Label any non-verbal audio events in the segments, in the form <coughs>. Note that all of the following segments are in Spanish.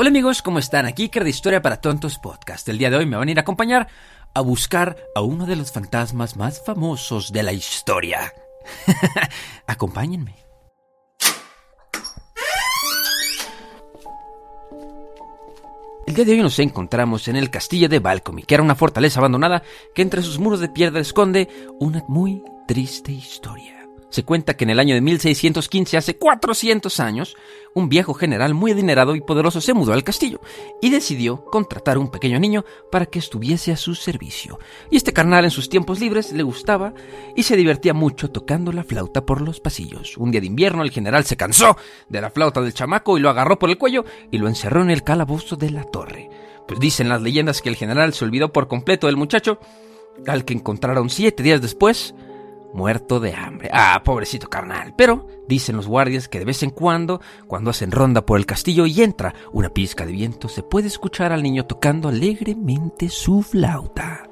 Hola amigos, ¿cómo están? Aquí de Historia para Tontos Podcast. El día de hoy me van a ir a acompañar a buscar a uno de los fantasmas más famosos de la historia. <laughs> Acompáñenme. El día de hoy nos encontramos en el castillo de Balcomy, que era una fortaleza abandonada que entre sus muros de piedra esconde una muy triste historia. Se cuenta que en el año de 1615, hace 400 años, un viejo general muy adinerado y poderoso se mudó al castillo y decidió contratar a un pequeño niño para que estuviese a su servicio. Y este carnal en sus tiempos libres le gustaba y se divertía mucho tocando la flauta por los pasillos. Un día de invierno el general se cansó de la flauta del chamaco y lo agarró por el cuello y lo encerró en el calabozo de la torre. Pues dicen las leyendas que el general se olvidó por completo del muchacho, al que encontraron siete días después muerto de hambre. Ah, pobrecito carnal. Pero dicen los guardias que de vez en cuando, cuando hacen ronda por el castillo y entra una pizca de viento, se puede escuchar al niño tocando alegremente su flauta.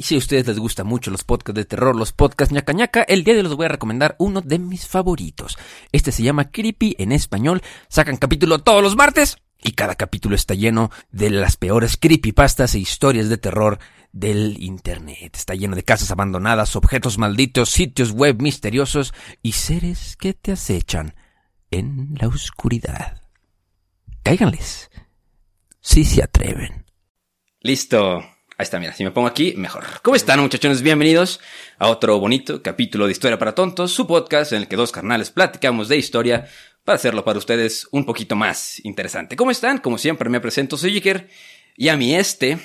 Y si a ustedes les gustan mucho los podcasts de terror, los podcasts ñaca ñaca, el día de hoy les voy a recomendar uno de mis favoritos. Este se llama Creepy en español. Sacan capítulo todos los martes y cada capítulo está lleno de las peores creepypastas e historias de terror del Internet. Está lleno de casas abandonadas, objetos malditos, sitios web misteriosos y seres que te acechan en la oscuridad. Cáiganles. Si se atreven. Listo. Ahí está, mira, si me pongo aquí, mejor. ¿Cómo están, muchachones? Bienvenidos a otro bonito capítulo de Historia para Tontos, su podcast en el que dos carnales platicamos de historia para hacerlo para ustedes un poquito más interesante. ¿Cómo están? Como siempre, me presento, soy Iker, y a mi este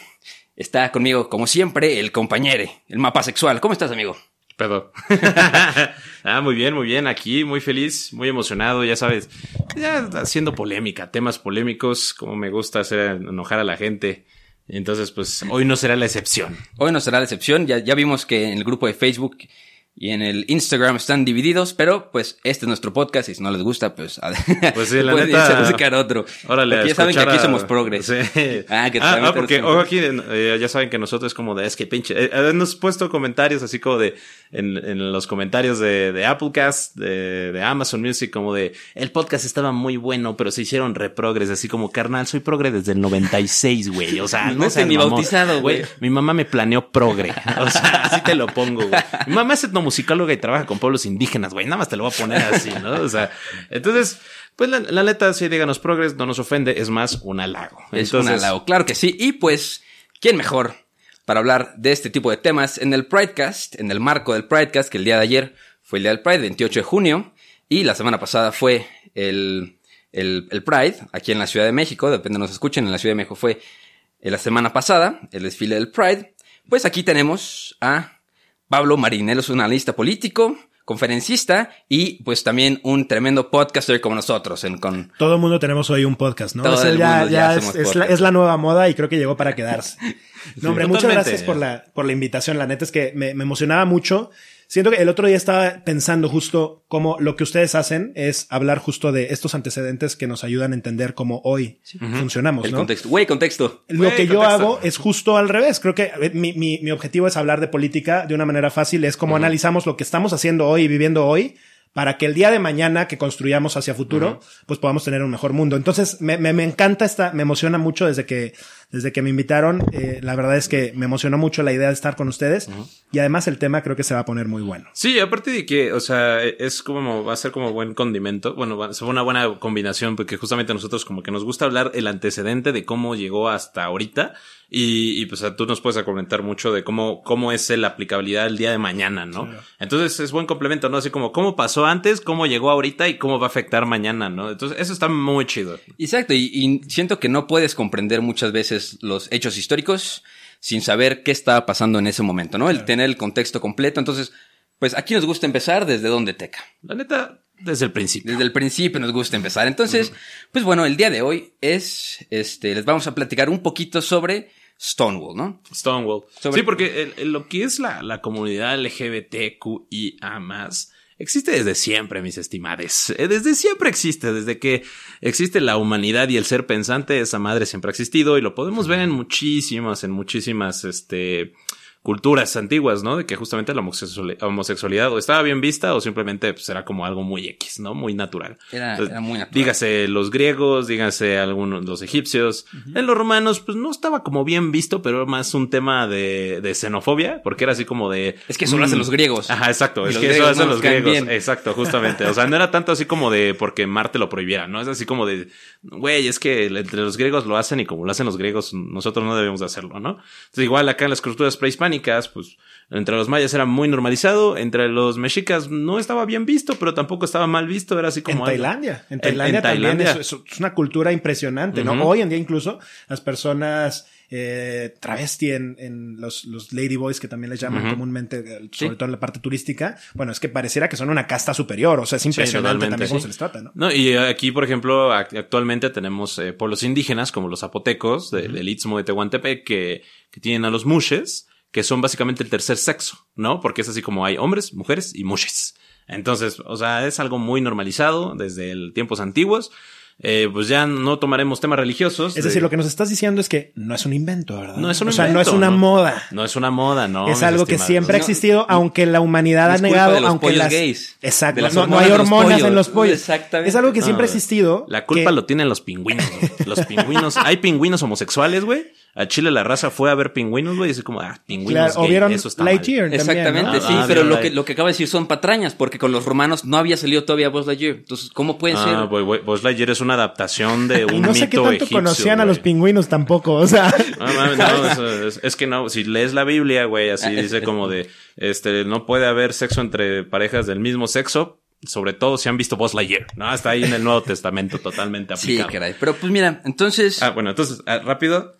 está conmigo, como siempre, el compañero, el mapa sexual. ¿Cómo estás, amigo? Perdón. <laughs> ah, muy bien, muy bien. Aquí, muy feliz, muy emocionado, ya sabes. Ya haciendo polémica, temas polémicos, como me gusta hacer enojar a la gente. Entonces, pues hoy no será la excepción. Hoy no será la excepción. Ya, ya vimos que en el grupo de Facebook y en el Instagram están divididos, pero pues este es nuestro podcast y si no les gusta, pues, <laughs> pues sí, la neta, buscar otro. Órale, ya saben que aquí somos progres. Sí. <laughs> Ah, que ah, ah porque ojo aquí, eh, ya saben que nosotros como de, es que pinche, eh, eh hemos puesto comentarios así como de, en, en los comentarios de, de Applecast, de, de, Amazon Music, como de, el podcast estaba muy bueno, pero se hicieron reprogres, así como, carnal, soy progre desde el 96, güey, o sea, <laughs> no, sé ni bautizado, güey. Mi mamá me planeó progre, o sea, así te lo pongo, güey. Mi mamá es musicóloga y trabaja con pueblos indígenas, güey. Nada más te lo voy a poner así, ¿no? O sea, entonces, pues la, la neta, sí, díganos progres, no nos ofende, es más un halago. Es un halago, claro que sí. Y pues, ¿quién mejor para hablar de este tipo de temas en el Pridecast, en el marco del Pridecast, que el día de ayer fue el día del Pride, 28 de junio, y la semana pasada fue el, el, el Pride, aquí en la Ciudad de México, depende de nos escuchen, en la Ciudad de México fue la semana pasada, el desfile del Pride. Pues aquí tenemos a Pablo Marinelo es un analista político, conferencista y pues también un tremendo podcaster como nosotros. En, con... Todo el mundo tenemos hoy un podcast, ¿no? ya, es, la, nueva moda y creo que llegó para quedarse. <laughs> No, hombre, muchas gracias por la, por la invitación. La neta es que me, me emocionaba mucho Siento que el otro día estaba pensando justo cómo lo que ustedes hacen es hablar justo de estos antecedentes que nos ayudan a entender cómo hoy funcionamos. El contexto. Güey, contexto. Lo que yo hago es justo al revés. Creo que mi, mi, mi, objetivo es hablar de política de una manera fácil. Es como analizamos lo que estamos haciendo hoy y viviendo hoy para que el día de mañana que construyamos hacia futuro, pues podamos tener un mejor mundo. Entonces, me, me, me, encanta esta, me emociona mucho desde que, desde que me invitaron. Eh, la verdad es que me emocionó mucho la idea de estar con ustedes y además el tema creo que se va a poner muy bueno. Sí, aparte de que, o sea, es como, va a ser como buen condimento. Bueno, va a ser una buena combinación porque justamente a nosotros como que nos gusta hablar el antecedente de cómo llegó hasta ahorita y, y pues tú nos puedes comentar mucho de cómo, cómo es la aplicabilidad el día de mañana, ¿no? Entonces es buen complemento, ¿no? Así como cómo pasó antes, cómo llegó ahorita y cómo va a afectar mañana, ¿no? Entonces eso está muy chido. Exacto, y, y siento que no puedes comprender muchas veces los hechos históricos sin saber qué estaba pasando en ese momento, ¿no? El tener el contexto completo. Entonces, pues aquí nos gusta empezar desde donde teca. La neta, desde el principio. Desde el principio nos gusta empezar. Entonces, pues bueno, el día de hoy es, este, les vamos a platicar un poquito sobre Stonewall, ¿no? Stonewall. Sobre- Sí, porque el- el- lo que es la, la comunidad LGBTQIA existe desde siempre, mis estimades. Eh, Desde siempre existe, desde que existe la humanidad y el ser pensante, esa madre siempre ha existido y lo podemos ver en muchísimas, en muchísimas, este culturas antiguas, ¿no? De que justamente la homosexuali- homosexualidad o estaba bien vista o simplemente pues, era como algo muy X, ¿no? Muy natural. Era, Entonces, era muy natural. Dígase los griegos, dígase algunos los egipcios. En los romanos, pues no estaba como bien visto, pero era más un tema de, de xenofobia, porque era así como de. Es que eso lo hacen mm, los griegos. Ajá, exacto. Es que eso hacen no los griegos. bien. Exacto, justamente. O sea, no era tanto así como de porque Marte lo prohibiera, ¿no? Es así como de, güey, es que entre los griegos lo hacen y como lo hacen los griegos, nosotros no debemos de hacerlo, ¿no? Entonces, igual acá en las culturas prehispánicas, pues entre los mayas era muy normalizado, entre los mexicas no estaba bien visto, pero tampoco estaba mal visto, era así como. En Tailandia. En Tailandia en también Tailandia. Es, es una cultura impresionante, ¿no? Hoy en día incluso las personas eh, travesti en, en los, los ladyboys que también les llaman comúnmente, eh, sobre Sí. todo en la parte turística, bueno, es que pareciera que son una casta superior, o sea, es impresionante también cómo se les trata, ¿no? No, y aquí, por ejemplo, ac- actualmente tenemos eh, pueblos indígenas como los zapotecos de- del Istmo de Tehuantepec que, que tienen a los mushes, que son básicamente el tercer sexo, ¿no? Porque es así como hay hombres, mujeres y mushes. Entonces, o sea, es algo muy normalizado desde el tiempos antiguos. Eh, pues ya no tomaremos temas religiosos. Es de- decir, lo que nos estás diciendo es que no es un invento, ¿verdad? No es un O sea, no es una ¿no? moda. No es una moda, ¿no? es algo que siempre ha No, existido, aunque la humanidad ha negado, de los aunque las gays, exacto, de las no, hay hormonas en los pollos. Exactamente. Es algo que siempre ha existido. La culpa que- lo tienen los pingüinos. Los pingüinos. Hay pingüinos homosexuales, güey. A Chile la raza fue a ver pingüinos, güey. Y es como, ah, pingüinos Claro, o vieron eso está mal. Lightyear también, Exactamente, ¿no? sí, Ah, pero lo que, lo que acaba de decir son patrañas, porque con los romanos no había salido todavía Buzz Lightyear. Entonces, ¿cómo puede Ah, ser? güey, güey, Buzz Lightyear es una adaptación de <laughs> un Y no sé qué mito tanto egipcio, conocían a los pingüinos tampoco, o sea. <laughs> No, mames, no, <laughs> eso es, es que no, si lees la Biblia, güey, así Ah, es- dice es- como de, este, no puede haber sexo entre parejas del mismo sexo, sobre todo si han visto Buzz Lightyear, ¿no? Está ahí en el Nuevo Testamento totalmente Sí, aplicado. caray. Pero pues mira, entonces... Ah, bueno, entonces, ah, rápido,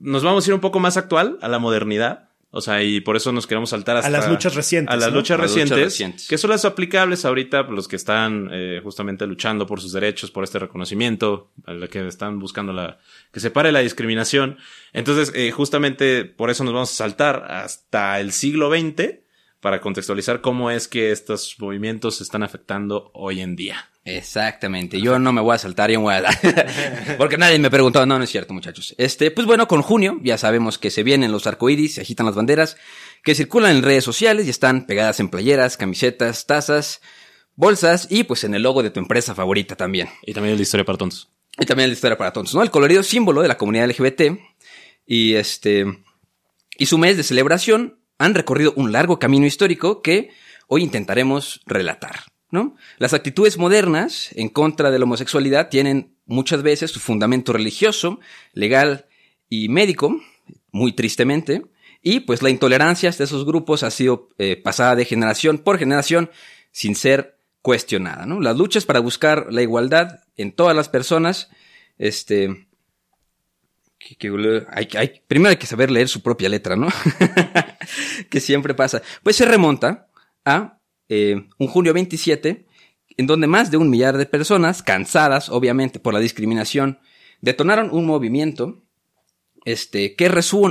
nos vamos a ir un poco más actual, a la modernidad. O sea, y por eso nos queremos saltar hasta... las luchas recientes, A las ¿no? luchas, A las luchas recientes. Que son las aplicables ahorita, pues, los que están eh, justamente luchando por sus derechos, por este reconocimiento, a los que están buscando la... que se pare la discriminación. Entonces, eh, justamente por eso nos vamos a saltar hasta el siglo XX para contextualizar cómo es que estos movimientos se están afectando hoy en día. Exactamente, yo no me voy a saltar, yo me voy a dar. Porque nadie me preguntó, no, no es cierto, muchachos. Este, pues bueno, con junio ya sabemos que se vienen los arcoíris, se agitan las banderas, que circulan en redes sociales y están pegadas en playeras, camisetas, tazas, bolsas y pues en el logo de tu empresa favorita también. Y también es la historia para tontos. Y también la historia para tontos, ¿no? El colorido símbolo de la comunidad LGBT y este y su mes de celebración han recorrido un largo camino histórico que hoy intentaremos relatar, ¿no? Las actitudes modernas en contra de la homosexualidad tienen muchas veces su fundamento religioso, legal y médico, muy tristemente, y pues la intolerancia de esos grupos ha sido eh, pasada de generación por generación sin ser cuestionada, ¿no? Las luchas para buscar la igualdad en todas las personas, este, hay- primero hay que saber leer su propia letra, ¿no? <laughs> <laughs> que siempre pasa. Pues se remonta a eh, un junio 27, en donde más de un millar de personas, cansadas obviamente por la discriminación, detonaron un movimiento este, que,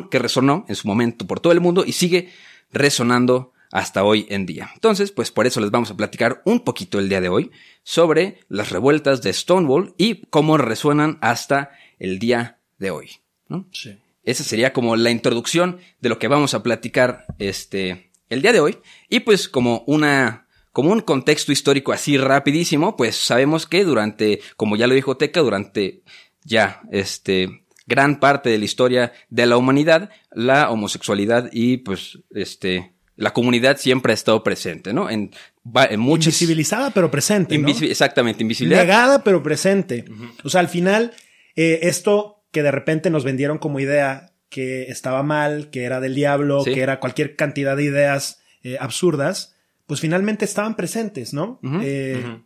que resonó en su momento por todo el mundo y sigue resonando hasta hoy en día. Entonces, pues por eso les vamos a platicar un poquito el día de hoy sobre las revueltas de Stonewall y cómo resuenan hasta el día de hoy. ¿no? Sí. Esa sería como la introducción de lo que vamos a platicar este el día de hoy y pues como una como un contexto histórico así rapidísimo, pues sabemos que durante, como ya lo dijo Teca, durante ya este gran parte de la historia de la humanidad, la homosexualidad y pues este la comunidad siempre ha estado presente, ¿no? En, en muchas Invisibilizada, pero presente. ¿no? Exactamente, invisibilidad. Negada, pero presente. O sea, al final, eh, esto que de repente nos vendieron como idea que estaba mal, que era del diablo, Sí. que era cualquier cantidad de ideas eh, absurdas, pues finalmente estaban presentes, ¿no? Eh,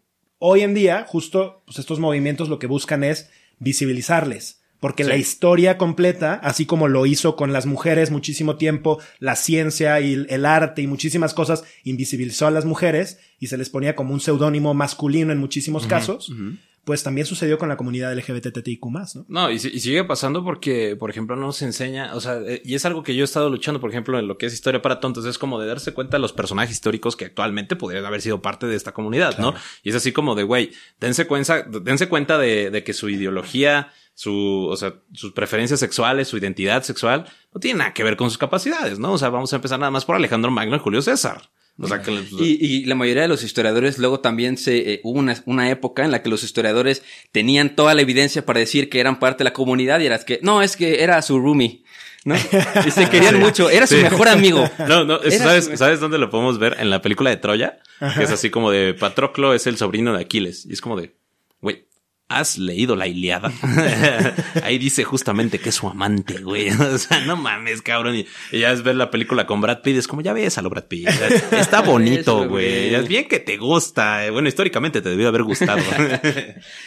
Hoy en día, justo, pues estos movimientos lo que buscan es visibilizarles porque Sí. la historia completa, así como lo hizo con las mujeres muchísimo tiempo, la ciencia y el- el arte y muchísimas cosas, invisibilizó a las mujeres y se les ponía como un seudónimo masculino en muchísimos casos, pues también sucedió con la comunidad LGBTTIQ+, ¿no? No, y, y sigue pasando porque, por ejemplo, no se enseña, o sea, eh, y es algo que yo he estado luchando, por ejemplo, en lo que es historia para tontos, es como de darse cuenta de los personajes históricos que actualmente podrían haber sido parte de esta comunidad, ¿no? Y es así como de, güey, dense cuenta, dense cuenta de, de que su ideología, su, o sea, sus preferencias sexuales, su identidad sexual, no tiene nada que ver con sus capacidades, ¿no? O sea, vamos a empezar nada más por Alejandro Magno y Julio César. O sea, que Y, y la mayoría de los historiadores luego también se eh, hubo una, una época en la que los historiadores tenían toda la evidencia para decir que eran parte de la comunidad y eras que no es que era su roomie, ¿no? Y se querían <laughs> mucho, era su mejor amigo. <laughs> No, no, es- Era ¿sabes, su- ¿sabes dónde lo podemos ver? En la película de Troya, que es así como de Patroclo es el sobrino de Aquiles. Y es como de, güey, ¿has leído la Iliada? <laughs> Ahí dice justamente que es su amante, güey. <laughs> O sea, no mames, cabrón. Y, y ya es ver la película con Brad Pitt, es como, ya ves a lo Brad Pitt. Está <laughs> bonito, güey. Es bien que te gusta. Bueno, históricamente te debió haber gustado.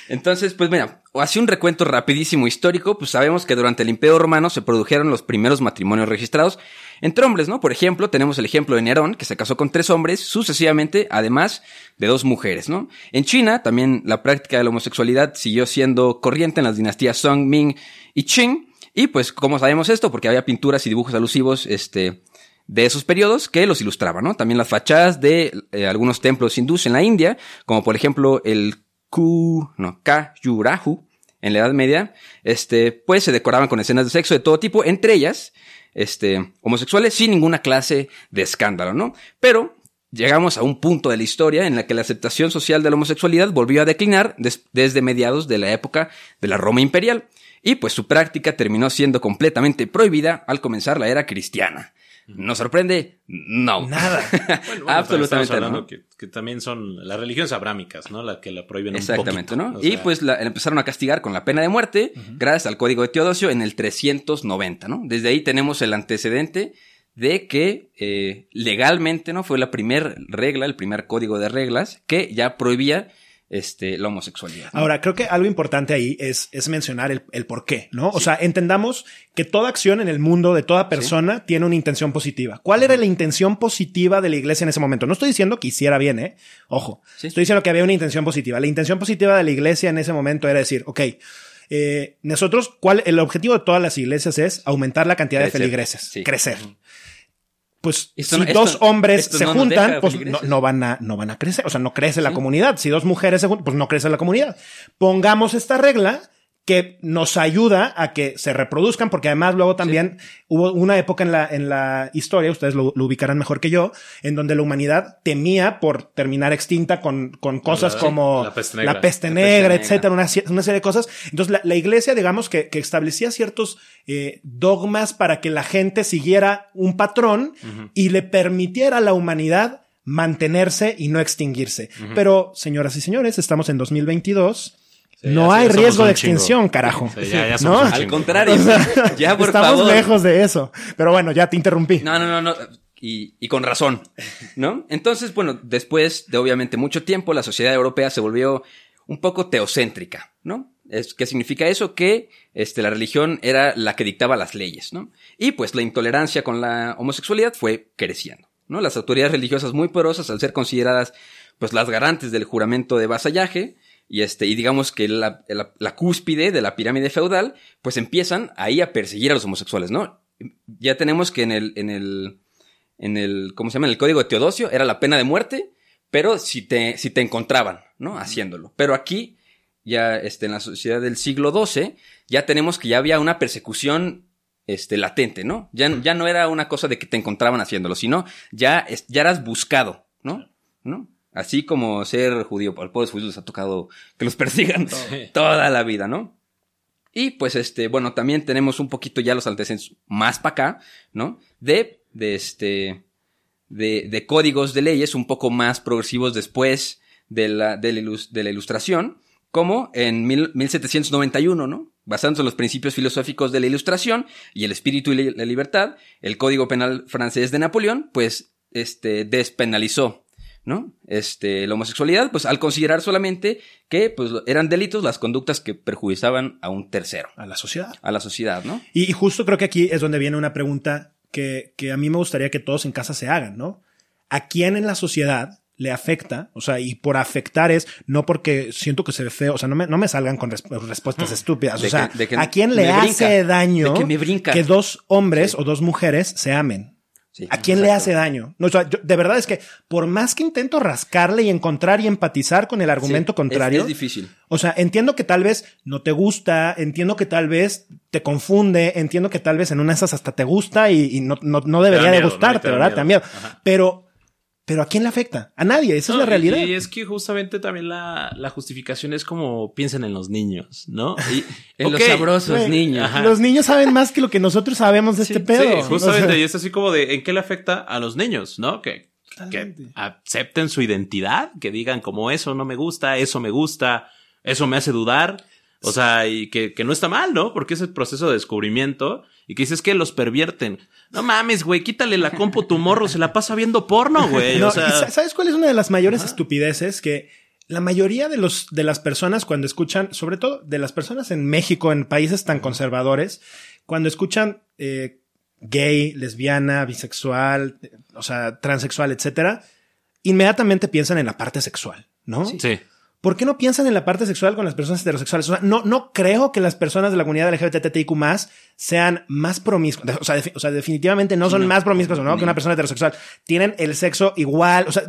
Entonces, pues mira, así un recuento rapidísimo histórico, pues sabemos que durante el Imperio Romano se produjeron los primeros matrimonios registrados entre hombres, ¿no? Por ejemplo, tenemos el ejemplo de Nerón, que se casó con tres hombres sucesivamente, además de dos mujeres, ¿no? En China, también la práctica de la homosexualidad siguió siendo corriente en las dinastías Song, Ming y Qing, y pues, ¿cómo sabemos esto? Porque había pinturas y dibujos alusivos, este, de esos periodos que los ilustraban, ¿no? También las fachadas de eh, algunos templos hindús en la India, como por ejemplo el Ku, no, en la Edad Media, este, pues se decoraban con escenas de sexo de todo tipo, entre ellas, este, homosexuales sin ninguna clase de escándalo, ¿no? Pero llegamos a un punto de la historia en la que la aceptación social de la homosexualidad volvió a declinar des- desde mediados de la época de la Roma imperial, y pues su práctica terminó siendo completamente prohibida al comenzar la era cristiana. ¿Nos sorprende? No. Nada. <laughs> Bueno, bueno, Absolutamente estamos hablando no. que, que también son las religiones abrámicas, ¿no? La que la prohíben Exactamente, un poquito. ¿no? O y sea, pues la, empezaron a castigar con la pena de muerte gracias al código de Teodosio en el 390, ¿no? Desde ahí tenemos el antecedente de que eh, legalmente, ¿no? Fue la primera regla, el primer código de reglas que ya prohibía este, la homosexualidad. ¿no? Ahora, creo que algo importante ahí es, es mencionar el, el por qué, ¿no? O sea, entendamos que toda acción en el mundo de toda persona tiene una intención positiva. ¿Cuál era la intención positiva de la iglesia en ese momento? No estoy diciendo que hiciera bien, ¿eh? Ojo. Sí. Estoy diciendo que había una intención positiva. La intención positiva de la iglesia en ese momento era decir, ok, eh, nosotros, ¿cuál, el objetivo de todas las iglesias es aumentar la cantidad de feligreses, Sí. crecer. Pues Esto si esto- dos hombres se no juntan, pues no van a, no van a crecer. O sea, no crece la comunidad. Si dos mujeres se juntan, pues no crece la comunidad. Pongamos esta regla que nos ayuda a que se reproduzcan, porque además luego también hubo una época en la, en la historia, ustedes lo, lo ubicarán mejor que yo, en donde la humanidad temía por terminar extinta con, con cosas La- como la peste negra. la peste La negra, peste etcétera, una, una serie de cosas. Entonces, la, la iglesia, digamos, que, que establecía ciertos eh, dogmas para que la gente siguiera un patrón y le permitiera a la humanidad mantenerse y no extinguirse. Pero, señoras y señores, estamos en 2022. Sí, no ya hay riesgo de chingo. extinción, carajo. Sí, ya- ya <laughs> ¿No? somos Al contrario, ya por Estamos favor. lejos de eso. Pero bueno, ya te interrumpí. No, no, no, no. Y, y con razón, ¿no? Entonces, bueno, después de obviamente mucho tiempo, la sociedad europea se volvió un poco teocéntrica, ¿no? Es, ¿Qué significa eso? Que este, la religión era la que dictaba las leyes, ¿no? Y pues la intolerancia con la homosexualidad fue creciendo, ¿no? Las autoridades religiosas muy poderosas, al ser consideradas pues las garantes del juramento de vasallaje, y este, y digamos que la, la- la cúspide de la pirámide feudal, pues empiezan ahí a perseguir a los homosexuales, ¿no? Ya tenemos que en el, en el, en el, ¿cómo se llama? En el código de Teodosio era la pena de muerte, pero si te, si te encontraban, ¿no? Haciéndolo. Pero aquí, ya, este, en la sociedad del siglo XII, ya tenemos que ya había una persecución, este, latente, ¿no? Ya, ya no era una cosa de que te encontraban haciéndolo, sino ya, ya eras buscado, ¿no? ¿No? Así como ser judío, al pobres judíos les ha tocado que los <laughs> persigan toda la vida, ¿no? Y pues este, bueno, también tenemos un poquito ya los antecedentes más para acá, ¿no? De, de este, de, de códigos de leyes un poco más progresivos después de la, de la, ilus- de la ilustración, como en mil- 1791, ¿no? Basándose en los principios filosóficos de la ilustración y el espíritu y la libertad, el Código Penal francés de Napoleón, pues, este, despenalizó ¿no? Este, la homosexualidad, pues al considerar solamente que pues, eran delitos las conductas que perjudicaban a un tercero. A la sociedad. A la sociedad, ¿no? Y, y justo creo que aquí es donde viene una pregunta que, que a mí me gustaría que todos en casa se hagan, ¿no? ¿A quién en la sociedad le afecta, o sea, y por afectar es no porque siento que se ve feo, o sea, no me, no me salgan con resp- respuestas <laughs> estúpidas, o sea, que- ¿a quién le hace brinca, daño que me dos hombres o dos mujeres se amen? Sí, ¿A quién le hace daño? No, o sea, yo- de verdad es que por más que intento rascarle y encontrar y empatizar con el argumento Sí, contrario, Es, es difícil. o sea, entiendo que tal vez no te gusta, entiendo que tal vez te confunde, entiendo que tal vez en una de esas hasta te gusta y, y no, no, no debería miedo, de gustarte, Y te da ¿verdad? Te da miedo. Pero, pero ¿a quién le afecta? A nadie, esa No, es la realidad. Y, y es que justamente también la, la justificación es como piensen en los niños, ¿no? Y, <laughs> En los sabrosos niños. Ajá. Los niños saben más que lo que nosotros sabemos de este pedo. Sí, justamente. O sea, y es así como de en qué le afecta a los niños, ¿no? Que, que acepten su identidad, que digan como eso no me gusta, eso me gusta, eso me hace dudar. O sea, y que, que no está mal, ¿no? Porque es el proceso de descubrimiento. Y que dices que los pervierten. No mames, güey, quítale la compu tu morro, se la pasa viendo porno, güey. No, o sea, ¿Sabes cuál es una de las mayores estupideces? Que la mayoría de, los, de las personas cuando escuchan, sobre todo de las personas en México, en países tan conservadores, cuando escuchan eh, gay, lesbiana, bisexual, eh, o sea, transexual, etcétera, inmediatamente piensan en la parte sexual, ¿no? sí. ¿Por qué no piensan en la parte sexual con las personas heterosexuales? O sea, no, no creo que las personas de la comunidad LGBTIQ sean más promiscuas. O sea, defi- o sea, definitivamente no son más promiscuas ¿no? que una persona heterosexual. Tienen el sexo igual. O sea,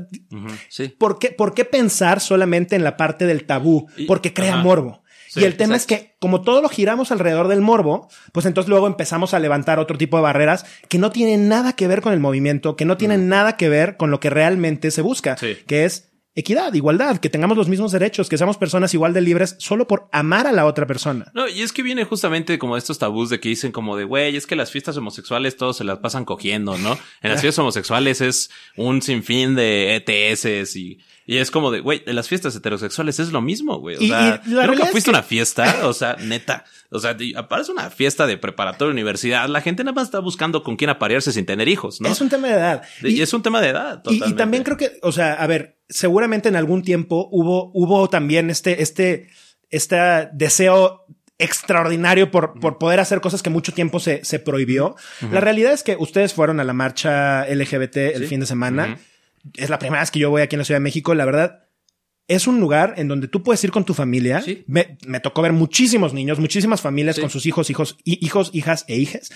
Sí. ¿por qué, ¿por qué pensar solamente en la parte del tabú? Y- Porque crea ajá. morbo. Sí, y el tema exacto. es que, como todo lo giramos alrededor del morbo, pues entonces luego empezamos a levantar otro tipo de barreras que no tienen nada que ver con el movimiento, que no tienen nada que ver con lo que realmente se busca, Sí. que es equidad, igualdad, que tengamos los mismos derechos, que seamos personas igual de libres solo por amar a la otra persona. No, y es que viene justamente como estos tabús de que dicen como de, güey, es que las fiestas homosexuales todos se las pasan cogiendo, ¿no? En las <laughs> fiestas homosexuales es un sinfín de ETS y, y es como de, güey, en las fiestas heterosexuales es lo mismo, güey. O Y- sea, y nunca es fuiste que- una fiesta, o sea, neta. O sea, aparece una fiesta de preparatoria universidad, la gente nada más está buscando con quién aparearse sin tener hijos, ¿no? Es un tema de edad. y, es un tema de edad. Y, también creo que, o sea, a ver, seguramente en algún tiempo hubo, hubo también este, este, este deseo extraordinario por, por poder hacer cosas que mucho tiempo se, se prohibió. La realidad es que ustedes fueron a la marcha LGBT el Sí. fin de semana. Es la primera vez que yo voy aquí en la Ciudad de México. La verdad, es un lugar en donde tú puedes ir con tu familia. Sí. Me, me tocó ver muchísimos niños, muchísimas familias Sí. con sus hijos, hijos, hi- hijos, hijas e hijas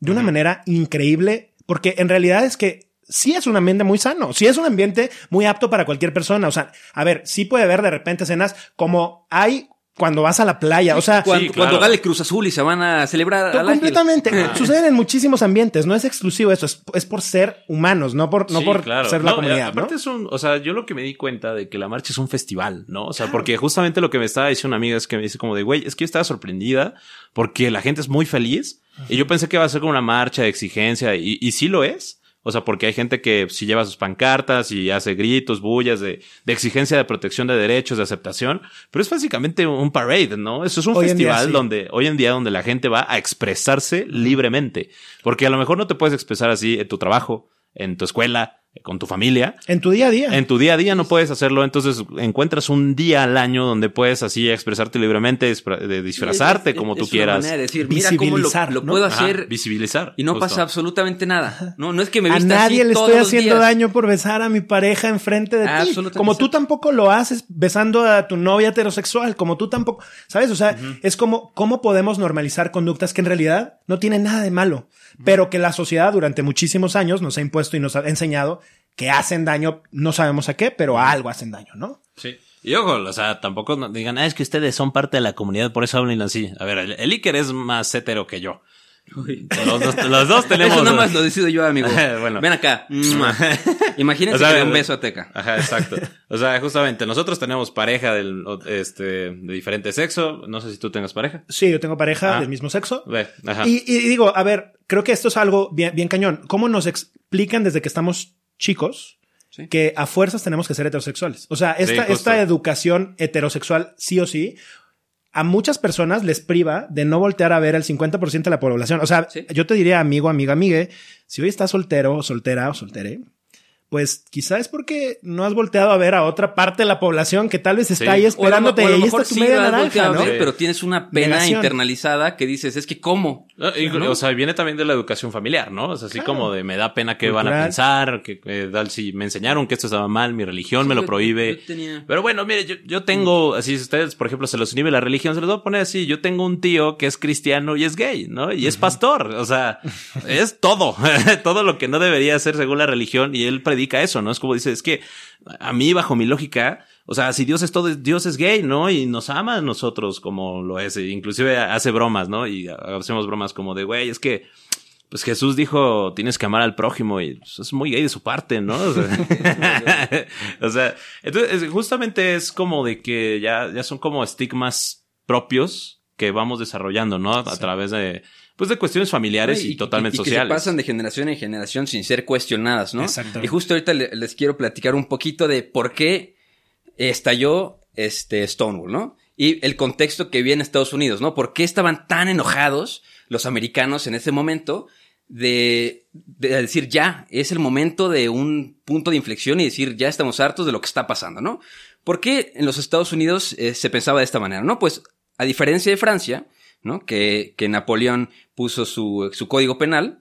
de una manera increíble, porque en realidad es que sí es un ambiente muy sano, sí es un ambiente muy apto para cualquier persona. O sea, a ver, sí puede haber de repente escenas como hay cuando vas a la playa. O sea, Cuando, claro. cuando gane Cruz Azul y se van a celebrar al completamente. Suceden en muchísimos ambientes. No es exclusivo eso. Es, es por ser humanos, no por, no Sí, por claro. ser la No, comunidad. Aparte ¿no? es un, o sea, yo lo que me di cuenta de que la marcha es un festival, ¿no? O sea, porque justamente lo que me estaba diciendo una amiga es que me dice como de, güey, es que yo estaba sorprendida porque la gente es muy feliz y yo pensé que iba a ser como una marcha de exigencia y, y sí lo es. O sea, porque hay gente que sí lleva sus pancartas y hace gritos, bullas de, de exigencia de protección de derechos, de aceptación, pero es básicamente un parade, ¿no? Eso es un Hoy en día, festival sí. donde, hoy en día, donde la gente va a expresarse libremente. Porque a lo mejor no te puedes expresar así en tu trabajo, en tu escuela, con tu familia. En tu día a día. En tu día a día no puedes hacerlo, entonces encuentras un día al año donde puedes así expresarte libremente, de disfrazarte Es- es- como es tú una quieras. manera de decir, mira cómo lo, ¿no? puedo Ajá, hacer visibilizar. y no justo. pasa absolutamente nada. No, no es que me a vista nadie así le estoy haciendo días. daño por besar a mi pareja enfrente de ti. Absolutamente. Como tú tampoco lo haces besando a tu novia heterosexual, como tú tampoco, ¿sabes? O sea, es como cómo podemos normalizar conductas que en realidad no tienen nada de malo, pero que la sociedad durante muchísimos años nos ha impuesto y nos ha enseñado que hacen daño, no sabemos a qué, pero a algo hacen daño, ¿no? Sí. Y ojo, o sea, tampoco digan, ah, es que ustedes son parte de la comunidad, por eso hablan así. A ver, el, el Iker es más hetero que yo. Uy. Los dos, los dos <laughs> tenemos. Eso nada más lo decido yo, amigo. <laughs> Bueno. Ven acá. <laughs> Imagínense O sea, que un beso a Teca. Ajá, exacto. O sea, justamente nosotros tenemos pareja del, este, de diferente sexo. No sé si tú tengas pareja. Sí, yo tengo pareja Ah. del mismo sexo. Ve, ajá. Y, y digo, a ver, creo que esto es algo bien, bien cañón. ¿Cómo nos explican desde que estamos chicos Sí. que a fuerzas tenemos que ser heterosexuales? O sea, esta, esta educación heterosexual, sí o sí, a muchas personas les priva de no voltear a ver el 50% de la población. O sea, Sí. yo te diría, amigo, amiga, amigue, si hoy estás soltero, soltera o soltere, pues quizá es porque no has volteado a ver a otra parte de la población que tal vez está Sí. ahí O a lo- esperándote o a lo y ahí está tu sí media naranja, ¿no? ver, pero tienes una pena Negación. internalizada que dices, es que ¿cómo? No, y- O sea, viene también de la educación familiar, ¿no? O sea, así Claro. como de me da pena que van a pensar, que eh, tal si me enseñaron que esto estaba mal, mi religión me lo prohíbe. yo tenía- Pero bueno, mire, yo, yo tengo, así si ustedes, por ejemplo, se los inhibe la religión, se los voy a poner así, yo tengo un tío que es cristiano y es gay, ¿no? Y es pastor, o sea, es todo, <laughs> todo lo que no debería ser según la religión y él predica eso, ¿no? Es como dice, es que a mí, bajo mi lógica, o sea, si Dios es todo, Dios es gay, ¿no? Y nos ama a nosotros como lo es, e inclusive hace bromas, ¿no? Y hacemos bromas como de, güey, es que pues Jesús dijo, tienes que amar al prójimo y pues, es muy gay de su parte, ¿no? O sea, <laughs> o sea, entonces es- justamente es como de que ya, ya son como estigmas propios que vamos desarrollando, ¿no? A través de, pues de cuestiones familiares y, totalmente y que sociales. pasan de generación en generación sin ser cuestionadas, ¿no? Exactamente. Y justo ahorita le- les quiero platicar un poquito de por qué estalló este Stonewall, ¿no? Y el contexto que viene en Estados Unidos, ¿no? ¿Por qué estaban tan enojados los americanos en ese momento de, de decir ya, es el momento de un punto de inflexión y decir ya estamos hartos de lo que está pasando, ¿no? ¿Por qué en los Estados Unidos eh, se pensaba de esta manera, no? Pues a diferencia de Francia, Que, Napoleón puso su, código penal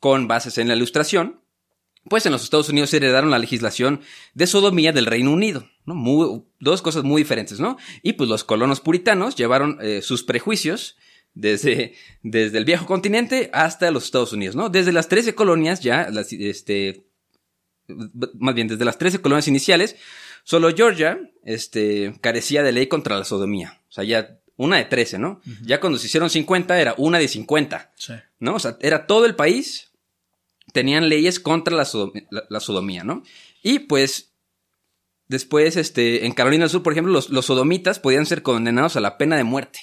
con bases en la ilustración, pues en los Estados Unidos se heredaron la legislación de sodomía del Reino Unido, dos cosas muy diferentes, ¿no? Y pues los colonos puritanos llevaron eh, sus prejuicios desde, desde el viejo continente hasta los Estados Unidos, ¿no? Desde las 13 colonias ya, este, más bien desde las 13 colonias iniciales, solo Georgia, este, carecía de ley contra la sodomía. O sea, ya una de 13, ¿no? Ya cuando se hicieron 50 era una de 50. Sí. ¿no? O sea, era todo el país, tenían leyes contra la, sodo- la- la sodomía, ¿no? Y pues, después, este, en Carolina del Sur, por ejemplo, los, los sodomitas podían ser condenados a la pena de muerte.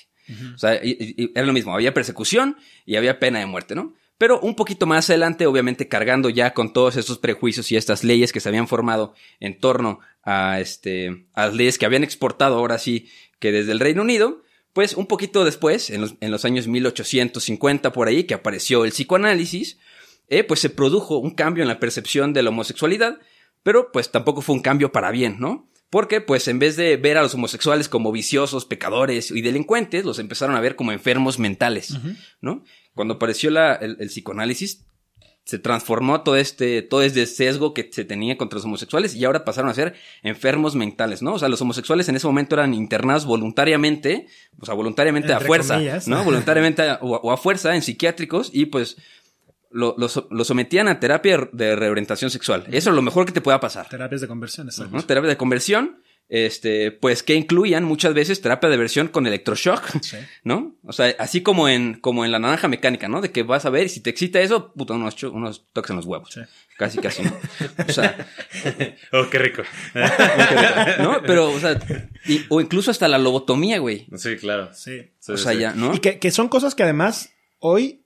O sea, y- y- y era lo mismo, había persecución y había pena de muerte, ¿no? Pero un poquito más adelante, obviamente cargando ya con todos estos prejuicios y estas leyes que se habían formado en torno a, este, a las leyes que habían exportado ahora sí que desde el Reino Unido, pues un poquito después, en los, en los años 1850 por ahí, que apareció el psicoanálisis, eh, pues se produjo un cambio en la percepción de la homosexualidad, pero pues tampoco fue un cambio para bien, ¿no? Porque pues en vez de ver a los homosexuales como viciosos, pecadores y delincuentes, los empezaron a ver como enfermos mentales, ¿no? Cuando apareció la, el, el psicoanálisis, se transformó todo este, todo este sesgo que se tenía contra los homosexuales y ahora pasaron a ser enfermos mentales, ¿no? O sea, los homosexuales en ese momento eran internados voluntariamente, o sea, voluntariamente a fuerza, comillas. ¿no? Voluntariamente a- o, a- fuerza en psiquiátricos y pues lo, lo so- lo sometían a terapia de reorientación sexual. Eso es lo mejor que te pueda pasar. Terapias de conversión, exacto. Terapia de conversión, este, pues que incluían muchas veces terapia de versión con electroshock, Sí. ¿no? O sea, así como en, como en la naranja mecánica, ¿no? De que vas a ver y si te excita eso, puta, unos, unos toques en los huevos. Sí. Casi, casi, ¿no? O sea, <laughs> Oh, qué rico. ¿no? Pero, o sea, y- o incluso hasta la lobotomía, güey. Sí, claro. Sí. Sí, O sea, sí. ya, ¿no? Y que, que son cosas que además hoy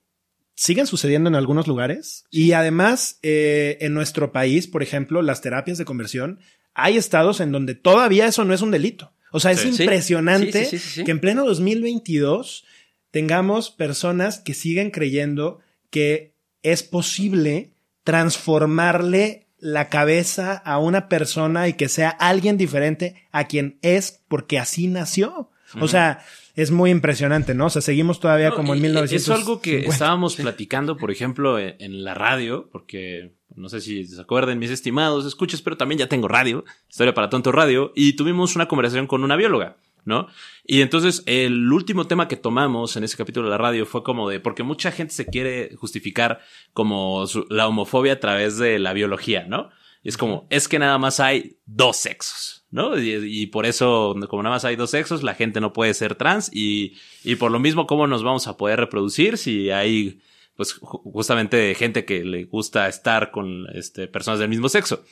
siguen sucediendo en algunos lugares. Y además, eh, en nuestro país, por ejemplo, las terapias de conversión, hay estados en donde todavía eso no es un delito. O sea, es Sí. Impresionante Sí, sí, que en pleno 2022 tengamos personas que siguen creyendo que es posible transformarle la cabeza a una persona y que sea alguien diferente a quien es porque así nació. O sea, es muy impresionante, ¿no? O sea, seguimos todavía No, como en y- y 1950. Eso es algo que estábamos platicando, por ejemplo, en, en la radio, porque no sé si se acuerdan mis estimados escuchas, pero también ya tengo radio, Historia para Tonto Radio, y tuvimos una conversación con una bióloga, ¿no? Y entonces el último tema que tomamos en ese capítulo de la radio fue como de, porque mucha gente se quiere justificar como su- la homofobia a través de la biología, ¿no? Y es como, es que nada más hay dos sexos, ¿no? Y, por eso, como nada más hay dos sexos, la gente no puede ser trans y, y por lo mismo, ¿cómo nos vamos a poder reproducir si hay, pues, ju- justamente gente que le gusta estar con, este, personas del mismo sexo?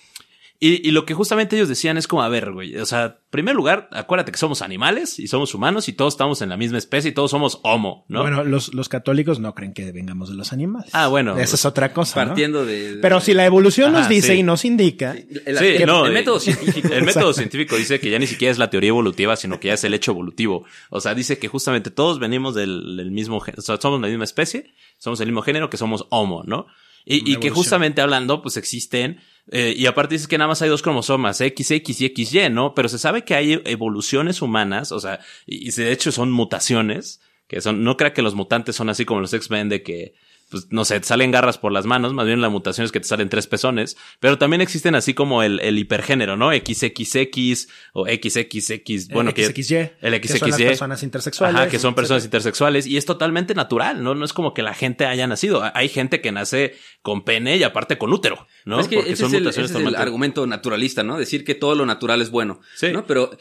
Y, y lo que justamente ellos decían es como, a ver, güey, o sea, en primer lugar, acuérdate que somos animales y somos humanos y todos estamos en la misma especie y todos somos homo, ¿no? Bueno, los, los católicos no creen que vengamos de los animales. Ah, bueno. Esa es otra cosa. ¿no? Partiendo de... Pero si la evolución nos Ajá, dice sí. y nos indica, El, Sí, el- no, el eh, método científico. <laughs> El método científico dice que ya ni siquiera es la teoría evolutiva, sino que ya es el hecho evolutivo. O sea, dice que justamente todos venimos del, del mismo, o sea, somos la misma especie, somos el mismo género que somos homo, ¿no? Y, y que justamente hablando, pues existen Eh, y aparte dices que nada más hay dos cromosomas, XX y XY, ¿no? Pero se sabe que hay evoluciones humanas, o sea, y, y de hecho son mutaciones, que son, no crea que los mutantes son así como los X-Men de que pues no sé, te salen garras por las manos, más bien la mutación es que te salen tres pezones, pero también existen así como el, el hipergénero, ¿no? XXX o XXX, bueno, el XXY, el XXY, que son las personas intersexuales. Ajá, que son personas intersexuales y es totalmente natural, ¿no? No es como que la gente haya nacido. Hay gente que nace con pene y aparte con útero, ¿no? Es que Porque ese son es el, ese es el argumento naturalista, ¿no? Decir que todo lo natural es bueno, sí. ¿no? Pero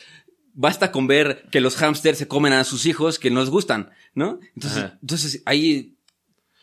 basta con ver que los hámsters se comen a sus hijos que nos gustan, ¿no? Entonces, entonces ahí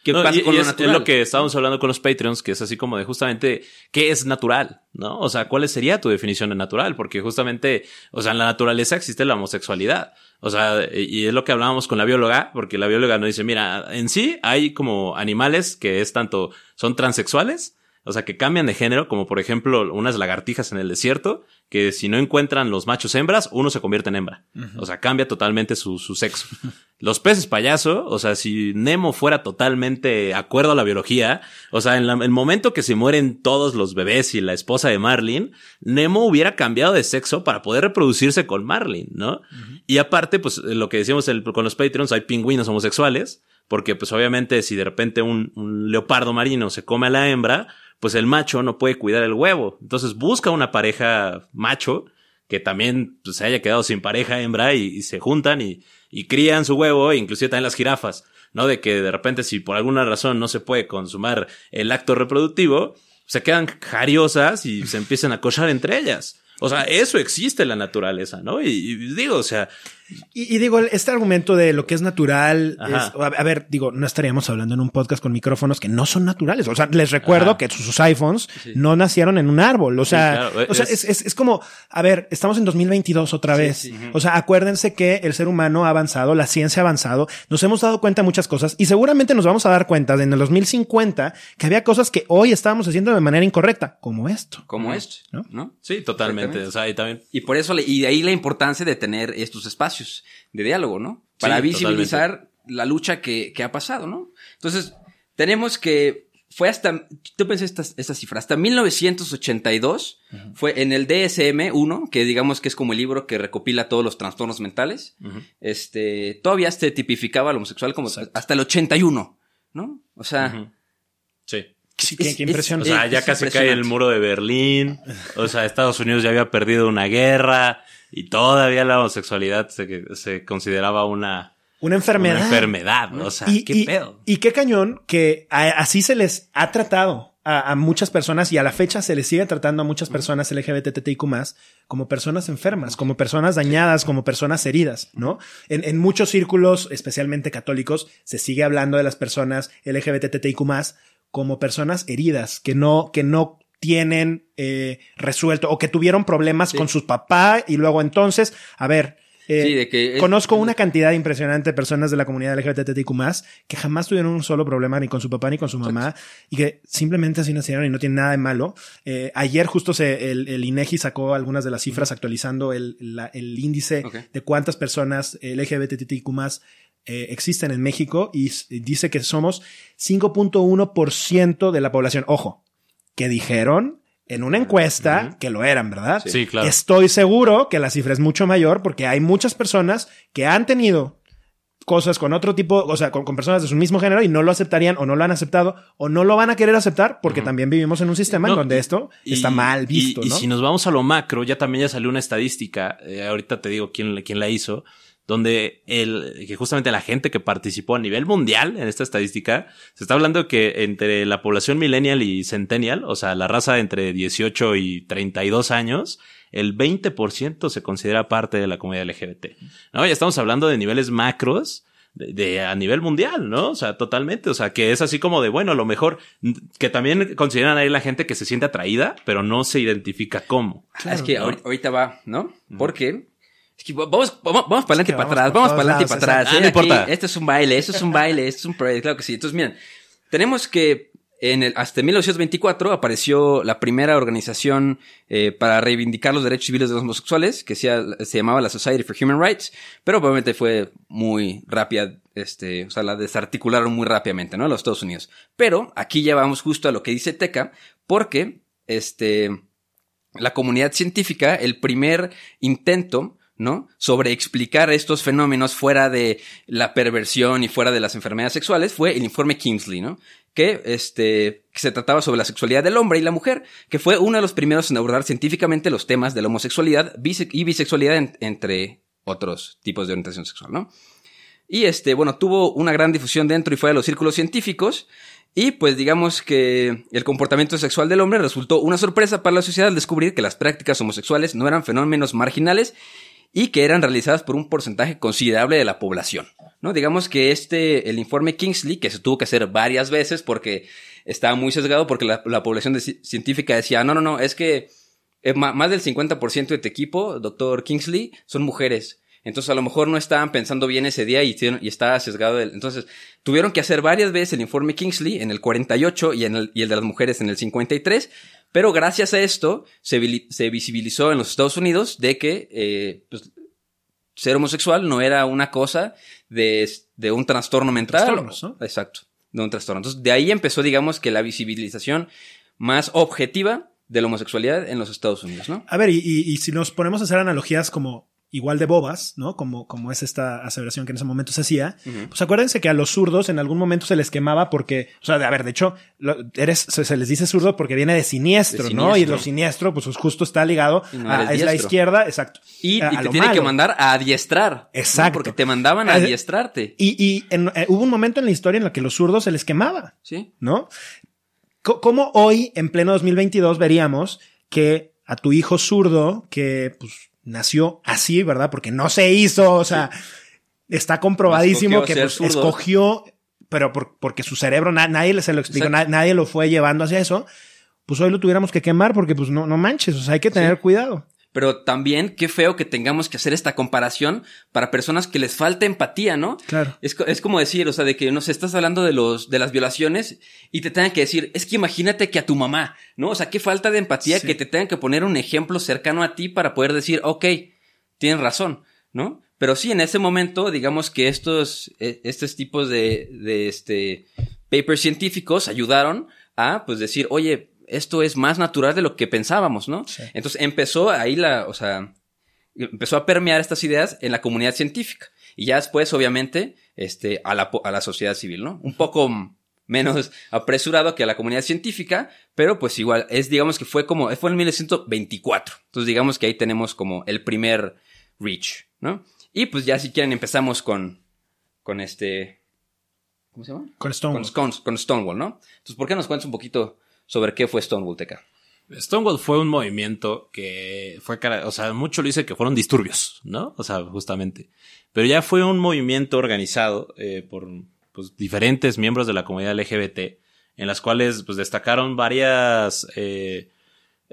¿Qué pasa con lo es, natural? Es lo que estábamos hablando con los Patreons, que es así como de justamente qué es natural, ¿no? O sea, ¿cuál sería tu definición de natural? Porque justamente, o sea, en la naturaleza existe la homosexualidad. O sea, y es lo que hablábamos con la bióloga, porque la bióloga nos dice, mira, en sí hay como animales que es tanto, son transexuales, o sea, que cambian de género, como por ejemplo unas lagartijas en el desierto, que si no encuentran los machos hembras, uno se convierte en hembra. O sea, cambia totalmente su, su sexo. <laughs> los peces payaso, o sea, si Nemo fuera totalmente acuerdo a la biología, o sea, en el momento que se mueren todos los bebés y la esposa de Marlin, Nemo hubiera cambiado de sexo para poder reproducirse con Marlin, ¿no? Y aparte, pues lo que decíamos el, con los Patreons, hay pingüinos homosexuales, porque pues obviamente si de repente un, un leopardo marino se come a la hembra, pues el macho no puede cuidar el huevo. Entonces busca una pareja macho que también pues, se haya quedado sin pareja hembra y, se juntan y, y, crían su huevo, e inclusive también las jirafas, ¿no? De que de repente si por alguna razón no se puede consumar el acto reproductivo, se quedan jariosas y se empiezan a cochar entre ellas. O sea, eso existe en la naturaleza, ¿no? y digo, o sea, y, digo, este argumento de lo que es natural, es, a, ver, digo, no estaríamos hablando en un podcast con micrófonos que no son naturales. O sea, les recuerdo que sus, iPhones no nacieron en un árbol. O sea, o sea es, es, es, como, a ver, estamos en 2022 otra vez. O sea, acuérdense que el ser humano ha avanzado, la ciencia ha avanzado, nos hemos dado cuenta de muchas cosas y seguramente nos vamos a dar cuenta en el 2050 que había cosas que hoy estábamos haciendo de manera incorrecta, como esto. Como esto, ¿no? Sí, totalmente. O sea, y también. Y por eso, y de ahí la importancia de tener estos espacios de diálogo, ¿no? Para visibilizar la lucha que, que, ha pasado, ¿no? Entonces, tenemos que fue hasta, tú pensé esta, esta cifra, hasta 1982 fue en el DSM-1, que digamos que es como el libro que recopila todos los trastornos mentales, este, todavía se tipificaba al homosexual como hasta el 81, ¿no? O sea... Sí. Sí, qué, impresión. o sea, ya casi cae el muro de Berlín. O sea, Estados Unidos ya había perdido una guerra y todavía la homosexualidad se, se consideraba una, una enfermedad. Una enfermedad, ¿no? O sea, qué pedo. Y qué cañón que así se les ha tratado a, muchas personas y a la fecha se les sigue tratando a muchas personas LGBTTIQ más como personas enfermas, como personas dañadas, como personas heridas, ¿no? En, en muchos círculos, especialmente católicos, se sigue hablando de las personas LGBTTIQ más como personas heridas, que no, que no tienen eh, resuelto o que tuvieron problemas con sus papás y luego entonces, a ver, eh, sí, de que conozco una cantidad impresionante de personas de la comunidad LGBTQ más que jamás tuvieron un solo problema ni con su papá ni con su mamá y que simplemente así nacieron y no tienen nada de malo. Eh, ayer justo se, el, el, INEGI sacó algunas de las cifras actualizando el, el índice de cuántas personas LGBTQ más eh, existen en México y dice que somos 5.1% de la población. Ojo, que dijeron en una encuesta que lo eran, ¿verdad? Sí, claro. Estoy seguro que la cifra es mucho mayor porque hay muchas personas que han tenido cosas con otro tipo, o sea, con, personas de su mismo género y no lo aceptarían o no lo han aceptado o no lo van a querer aceptar porque también vivimos en un sistema en donde esto está mal visto. Y, si nos vamos a lo macro, ya también ya salió una estadística, eh, ahorita te digo quién, quién la hizo, donde el, que justamente la gente que participó a nivel mundial en esta estadística, se está hablando que entre la población millennial y centennial, o sea, la raza entre 18 y 32 años, el 20% se considera parte de la comunidad LGBT. ¿no? Ya estamos hablando de niveles macros. De, a nivel mundial, ¿no? O sea, totalmente. O sea, que es así como de, bueno, a lo mejor que también consideran ahí la gente que se siente atraída, pero no se identifica cómo. es que ahorita va, ¿no? Porque vamos, vamos, vamos para adelante y para atrás, vamos para adelante y para atrás. no importa. Esto es un baile, esto es un baile, esto es un parade, claro que sí. Entonces, miren, tenemos que en el, hasta 1924 apareció la primera organización eh, para reivindicar los derechos civiles de los homosexuales, que se, se, llamaba la Society for Human Rights, pero obviamente fue muy rápida, este, o sea, la desarticularon muy rápidamente, ¿no? Los Estados Unidos. Pero aquí ya vamos justo a lo que dice Teca, porque este, la comunidad científica, el primer intento, Sobre explicar estos fenómenos fuera de la perversión y fuera de las enfermedades sexuales fue el informe Kingsley, ¿no? Que, este, que se trataba sobre la sexualidad del hombre y la mujer, que fue uno de los primeros en abordar científicamente los temas de la homosexualidad y bisexualidad entre otros tipos de orientación sexual. Y este, bueno, tuvo una gran difusión dentro y fuera de los círculos científicos. Y pues digamos que el comportamiento sexual del hombre resultó una sorpresa para la sociedad al descubrir que las prácticas homosexuales no eran fenómenos marginales y que eran realizadas por un porcentaje considerable de la población. ¿no? Digamos que este, el informe Kingsley, que se tuvo que hacer varias veces porque estaba muy sesgado, porque la, población científica decía, no, no, no, es que eh, más del 50% de tu equipo, doctor Kingsley, son mujeres. Entonces a lo mejor no estaban pensando bien ese día y, y estaba sesgado. Entonces tuvieron que hacer varias veces el informe Kingsley en el 48 y, en el, y el de las mujeres en el 53. Pero gracias a esto se, visibilizó en los Estados Unidos de que eh, pues, ser homosexual no era una cosa de, de un trastorno mental. ¿no? Exacto, de un trastorno. Entonces de ahí empezó, digamos, que la visibilización más objetiva de la homosexualidad en los Estados Unidos, ¿no? A ver, y, y, si nos ponemos a hacer analogías como igual de bobas, ¿no? Como, como es esta aseveración que en ese momento se hacía. Pues acuérdense que a los zurdos en algún momento se les quemaba porque, o sea, a ver, de hecho, eres, se, les dice zurdo porque viene de siniestro, ¿no? Y lo siniestro, pues justo está ligado a, la izquierda, exacto. Y, te tiene que mandar a adiestrar. Exacto. Porque te mandaban a adiestrarte. Y, y eh, hubo un momento en la historia en la que los zurdos se les quemaba. Sí. ¿No? ¿Cómo hoy, en pleno 2022, veríamos que a tu hijo zurdo, que pues nació así, ¿verdad? Porque no se hizo, o sea, está comprobadísimo que pues, escogió, pero porque su cerebro, nadie se lo explicó, nadie lo fue llevando hacia eso, pues hoy lo tuviéramos que quemar porque pues no, no manches, o sea, hay que tener cuidado. Pero también qué feo que tengamos que hacer esta comparación para personas que les falta empatía, ¿no? Claro. Es, es como decir, o sea, de que no sé, estás hablando de los, de las violaciones y te tengan que decir, es que imagínate que a tu mamá, ¿no? O sea, qué falta de empatía que te tengan que poner un ejemplo cercano a ti para poder decir, ok, tienes razón, ¿no? Pero sí, en ese momento, digamos que estos, e, estos tipos de, de este, papers científicos ayudaron a, pues decir, oye, esto es más natural de lo que pensábamos, ¿no? Entonces empezó ahí la, o sea, empezó a permear estas ideas en la comunidad científica. Y ya después, obviamente, este, a la, a la sociedad civil, ¿no? Un poco menos apresurado que a la comunidad científica, pero pues igual, es, digamos que fue como, fue en 1924. Entonces digamos que ahí tenemos como el primer reach, ¿no? Y pues ya si quieren empezamos con, con este, ¿cómo se llama? Con Stonewall. Con, con Stonewall, ¿no? Entonces, ¿por qué nos cuentas un poquito sobre qué fue Stonewall Teca. Stonewall fue un movimiento que fue, o sea, mucho lo dice que fueron disturbios, ¿no? O sea, justamente. Pero ya fue un movimiento organizado eh, por pues, diferentes miembros de la comunidad LGBT, en las cuales pues destacaron varias eh,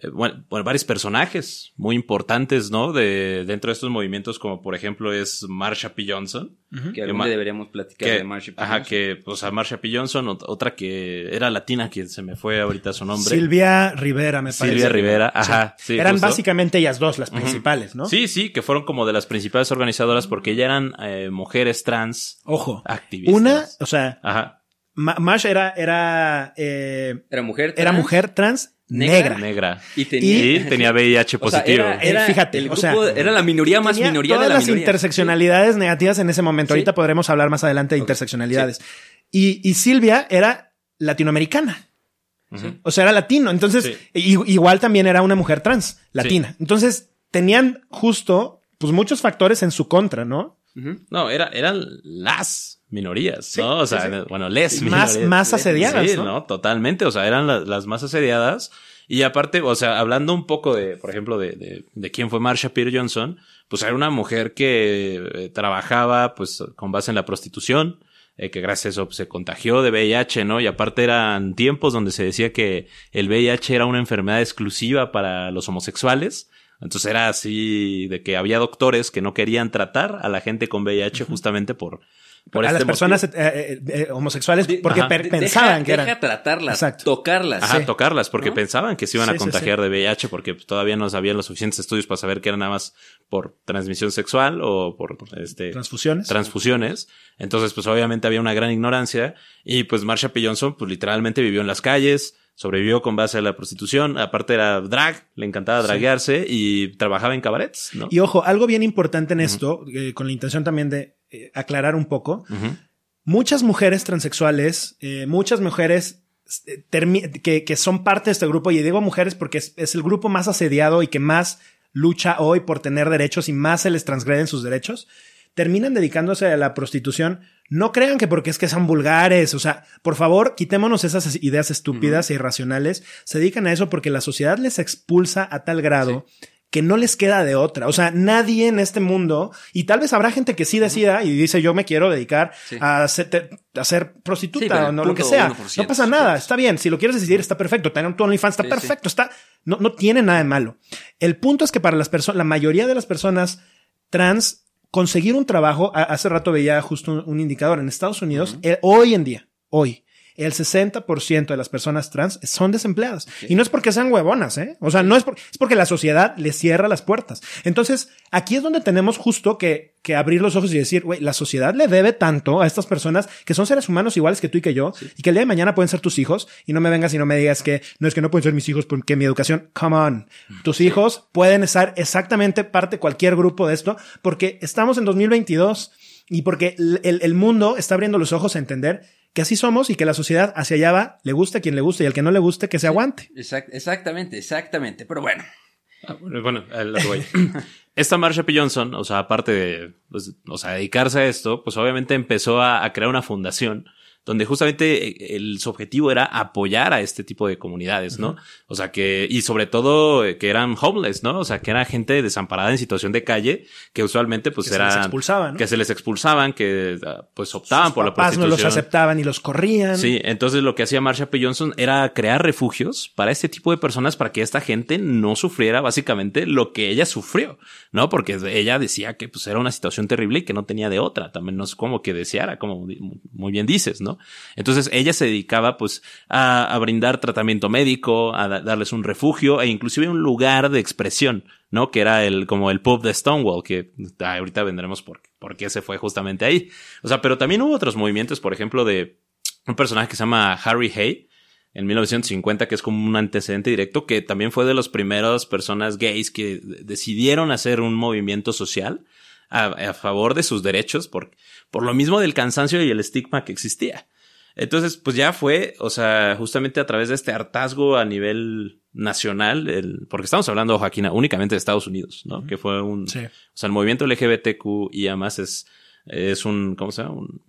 eh, bueno, varios personajes muy importantes, ¿no? De, dentro de estos movimientos, como por ejemplo es Marsha P. Johnson. Que algún día deberíamos platicar de Marsha P. Ajá, que, o sea, Marsha P. Johnson, otra que era latina, que se me fue ahorita su nombre. Silvia Rivera, me parece. Silvia Rivera, ajá. Sí. eran básicamente ellas dos las principales, ¿no? Sí, sí, que fueron como de las principales organizadoras porque ya eran eh, mujeres trans. Ojo. Activistas. Una, o sea. Ajá. Marsha era, era, eh, era mujer trans. Era mujer trans negra. Negra. Y tenía, VIH positivo. era, fíjate, o sea, era la minoría más minoría de la las interseccionalidades negativas en ese momento. Ahorita podremos hablar más adelante de interseccionalidades. Y, y Silvia era latinoamericana. O sea, era latino. Entonces, igual también era una mujer trans, latina. Entonces, tenían justo, pues muchos factores en su contra, ¿no? No, era, eran las minorías, ¿no? O sea, bueno, les más, más asediadas. Sí, ¿no? Totalmente. O sea, eran las más asediadas. Y aparte, o sea, hablando un poco de, por ejemplo, de, de, quién fue Marsha Peer Johnson, pues era una mujer que eh, trabajaba, pues, con base en la prostitución, eh, que gracias a eso se contagió de VIH, ¿no? Y aparte eran tiempos donde se decía que el VIH era una enfermedad exclusiva para los homosexuales. Entonces era así de que había doctores que no querían tratar a la gente con VIH justamente por a las este personas eh, eh, eh, homosexuales porque pensaban que eran. Deja tratarlas, tocarlas. Ajá, tocarlas porque pensaban que se iban a contagiar de VIH porque todavía no sabían los suficientes estudios para saber que era nada más por transmisión sexual o por este transfusiones. Transfusiones. Entonces, pues obviamente había una gran ignorancia y pues Marsha P. Johnson pues literalmente vivió en las calles, sobrevivió con base a la prostitución, aparte era drag, le encantaba draguearse y trabajaba en cabarets, ¿no? Y ojo, algo bien importante en esto, eh, con la intención también de eh, aclarar un poco, muchas mujeres transexuales, eh, muchas mujeres eh, que, que son parte de este grupo, y digo mujeres porque es, es el grupo más asediado y que más lucha hoy por tener derechos y más se les transgreden sus derechos, terminan dedicándose a la prostitución. No crean que porque es que son vulgares, o sea, por favor, quitémonos esas ideas estúpidas e irracionales. Se dedican a eso porque la sociedad les expulsa a tal grado que no les queda de otra. O sea, nadie en este mundo, y tal vez habrá gente que sí decida y dice yo me quiero dedicar Sí. a, ser, a ser prostituta o no lo que sea. 1%, No pasa nada, está bien. Si lo quieres decidir, está perfecto. Tener tu OnlyFans está Sí, perfecto. Está, no, no tiene nada de malo. El punto es que para las personas, la mayoría de las personas trans, conseguir un trabajo, a- hace rato veía justo un, un indicador en Estados Unidos, eh, hoy en día, hoy, el 60% de las personas trans son desempleadas. Y no es porque sean huevonas, ¿eh? O sea, no es, por- es porque la sociedad les cierra las puertas. Entonces, aquí es donde tenemos justo que, que abrir los ojos y decir, güey, la sociedad le debe tanto a estas personas que son seres humanos iguales que tú y que yo, y que el día de mañana pueden ser tus hijos, y no me vengas y no me digas que no es que no pueden ser mis hijos porque mi educación, come on. Tus hijos pueden estar exactamente parte de cualquier grupo de esto, porque estamos en 2022 y porque el, el- el mundo está abriendo los ojos a entender que así somos y que la sociedad hacia allá va, le guste a quien le guste y al que no le guste que se aguante. Exact- exactamente, exactamente. Pero bueno, Ah, bueno. <coughs> Esta Marsha P. Johnson, o sea, aparte de, pues, o sea, dedicarse a esto, pues obviamente empezó a, a crear una fundación donde justamente eh, el, su objetivo era apoyar a este tipo de comunidades, ¿no? O sea, que, y sobre todo eh, que eran homeless, ¿no? O sea, que era gente desamparada en situación de calle, que usualmente pues Que se era... les expulsaban, ¿no? Que se les expulsaban, que ah, pues optaban Sus por la papás no prostitución. los aceptaban y los corrían. Sí, entonces lo que hacía Marsha P. Johnson era crear refugios para este tipo de personas para que esta gente no sufriera básicamente lo que ella sufrió, ¿no? Porque ella decía que pues era una situación terrible y que no tenía de otra, también no es como que deseara, como muy bien dices, ¿no? Entonces ella se dedicaba pues a, brindar tratamiento médico, a da- darles un refugio e inclusive un lugar de expresión, ¿no? Que era el, como el pub de Stonewall, que ah, ahorita vendremos por, por qué se fue justamente ahí. O sea, pero también hubo otros movimientos, por ejemplo, de un personaje que se llama Harry Hay en 1950, que es como un antecedente directo, que también fue de las primeras personas gays que decidieron hacer un movimiento social a, a favor de sus derechos por, por lo mismo del cansancio y el estigma que existía. Entonces, pues ya fue, o sea, justamente a través de este hartazgo a nivel nacional, el, porque estamos hablando, Joaquín, únicamente de Estados Unidos, ¿no? Que fue un, Sí. o sea, el movimiento LGBTQ y además es, es un, ¿cómo se llama? Un,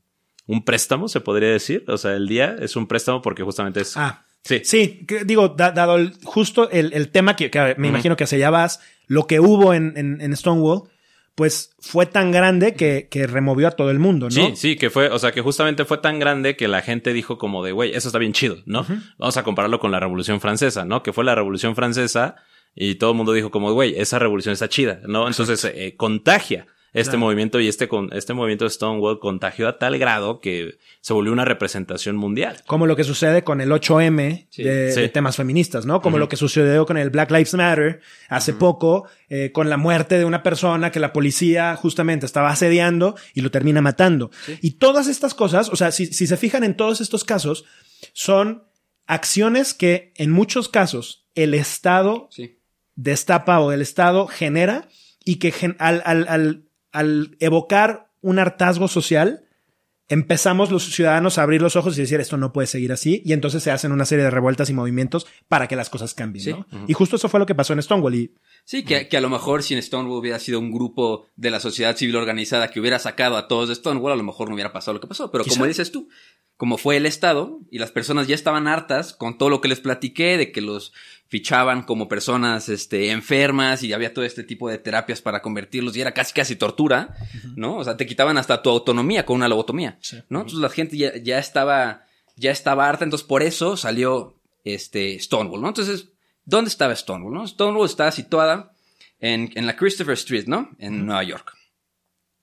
un préstamo, se podría decir. O sea, el día es un préstamo porque justamente es. Ah, sí. Sí, que- digo, da- dado el- justo el, el tema que, que me imagino que hacia allá vas, lo que hubo en, en- en Stonewall, pues fue tan grande que, que removió a todo el mundo, ¿no? Sí, sí, que fue, o sea, que justamente fue tan grande que la gente dijo como de, güey, eso está bien chido, ¿no? Vamos a compararlo con la Revolución Francesa, ¿no? Que fue la Revolución Francesa y todo el mundo dijo como, güey, esa revolución está chida, ¿no? Entonces, eh, contagia este Claro. movimiento y este, con, este movimiento de Stonewall contagió a tal grado que se volvió una representación mundial. Como lo que sucede con el 8M Sí. de, Sí. de temas feministas, ¿no? Como lo que sucedió con el Black Lives Matter hace poco, eh, con la muerte de una persona que la policía justamente estaba asediando y lo termina matando. Y todas estas cosas, o sea, si, si se fijan en todos estos casos, son acciones que en muchos casos el Estado sí. destapa o el Estado genera y que gen- al, al, al, al evocar un hartazgo social, empezamos los ciudadanos a abrir los ojos y decir esto no puede seguir así y entonces se hacen una serie de revueltas y movimientos para que las cosas cambien, Sí. ¿no? Y justo eso fue lo que pasó en Stonewall y Sí, que, que a lo mejor si en Stonewall hubiera sido un grupo de la sociedad civil organizada que hubiera sacado a todos de Stonewall, a lo mejor no hubiera pasado lo que pasó. Pero Quizá. como dices tú, como fue el Estado y las personas ya estaban hartas con todo lo que les platiqué de que los fichaban como personas este, enfermas y había todo este tipo de terapias para convertirlos y era casi casi tortura, ¿no? O sea, te quitaban hasta tu autonomía con una lobotomía, ¿no? Entonces la gente ya, ya estaba ya estaba harta, entonces por eso salió este Stonewall, ¿no? Entonces, ¿dónde estaba Stonewall, no? Stonewall estaba situada en, en la Christopher Street, ¿no? En Nueva York.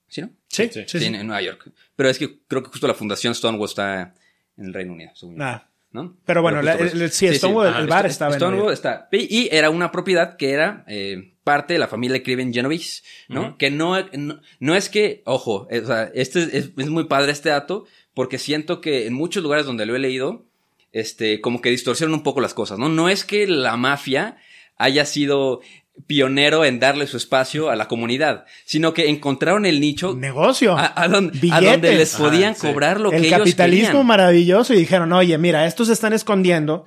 ¿Sí, no? sí, Sí, sí, Sí, sí. en, en Nueva York. Pero es que creo que justo la fundación Stonewall está en el Reino Unido, según yo, Ah, ¿no? pero bueno, la- eso. el- sí, Stonewall, el Ajá, bar Sto- estaba Stonewall está. Y, era una propiedad que era eh, parte de la familia Criven Genovese, ¿no? Que no, no, no es que, ojo, eh, o sea, este es, es- es muy padre este dato, porque siento que en muchos lugares donde lo he leído, este, como que distorsionan un poco las cosas, ¿no? No es que la mafia haya sido pionero en darle su espacio a la comunidad, sino que encontraron el nicho negocio a, a don- a donde les podían Ah, sí. cobrar lo el que ellos capitalismo querían. maravilloso y dijeron, oye, mira, estos se están escondiendo.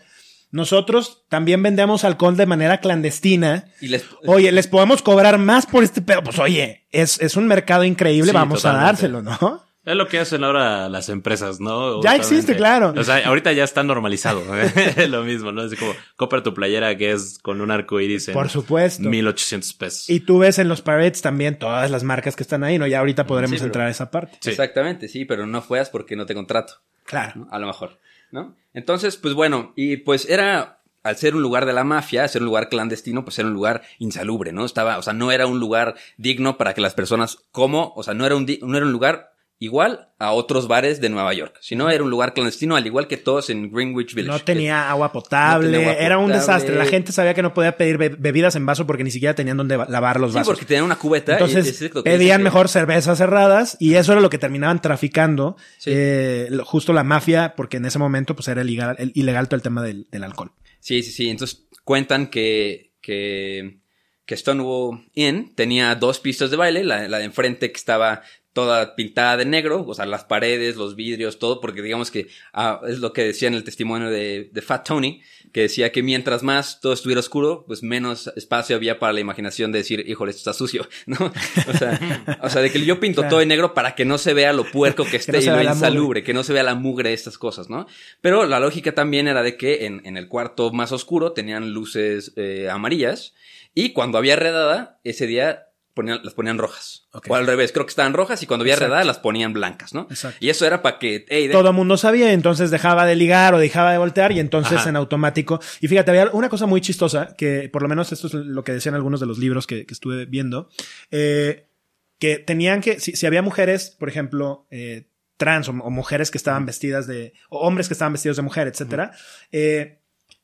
Nosotros también vendemos alcohol de manera clandestina. Y les- Oye, les podemos cobrar más por este pedo. Pues oye, es, es un mercado increíble, Sí, vamos a dárselo, ¿no? Es lo que hacen ahora las empresas, ¿no? Ya existe, claro. O sea, ahorita ya está normalizado. <laughs> lo mismo, ¿no? Es como, compra tu playera que es con un arco iris en Por supuesto. 1800 pesos. Y tú ves en los parades también todas las marcas que están ahí, ¿no? Ya ahorita podremos Sí, pero- entrar a esa parte. Sí. Exactamente, sí, pero no fueras porque no te contrato. Claro. ¿no? A lo mejor, ¿no? Entonces, pues bueno, y pues era, al ser un lugar de la mafia, al ser un lugar clandestino, pues era un lugar insalubre, ¿no? Estaba, o sea, no era un lugar digno para que las personas, como, o sea, no era un, di- no era un lugar igual a otros bares de Nueva York, sino era un lugar clandestino, al igual que todos en Greenwich Village. No tenía agua potable, No tenía agua era un desastre. La gente sabía que no podía pedir be- bebidas en vaso porque ni siquiera tenían donde va- lavar los Sí, vasos. porque tenían una cubeta. y- Entonces es lo que pedían que- mejor cervezas cerradas y eso era lo que terminaban traficando Sí. eh, justo la mafia porque en ese momento pues era ilegal, el- ilegal todo el tema del, del alcohol. Sí, sí, sí. Entonces cuentan que, que, que Stonewall Inn tenía dos pistas de baile, la, la de enfrente que estaba toda pintada de negro, o sea, las paredes, los vidrios, todo, porque digamos que ah, es lo que decía en el testimonio de, de Fat Tony, que decía que mientras más todo estuviera oscuro, pues menos espacio había para la imaginación de decir, híjole, esto está sucio, <laughs> ¿no? O sea, o sea de que yo pinto Claro. todo de negro para que no se vea lo puerco que <laughs> esté no y lo insalubre, que no se vea la mugre de estas cosas, ¿no? Pero la lógica también era de que en, en el cuarto más oscuro tenían luces eh, amarillas y cuando había redada, ese día ponían, las ponían rojas. O al revés, creo que estaban rojas y cuando había redada las ponían blancas, ¿no? Exacto. Y eso era para que, hey, de- Todo el mundo sabía, entonces dejaba de ligar o dejaba de voltear y entonces Ajá. en automático. Y fíjate, había una cosa muy chistosa que por lo menos esto es lo que decían algunos de los libros que, que estuve viendo, eh, que tenían que, si, si había mujeres, por ejemplo, eh, trans o, o mujeres que estaban vestidas de, o hombres que estaban vestidos de mujer, etcétera, eh,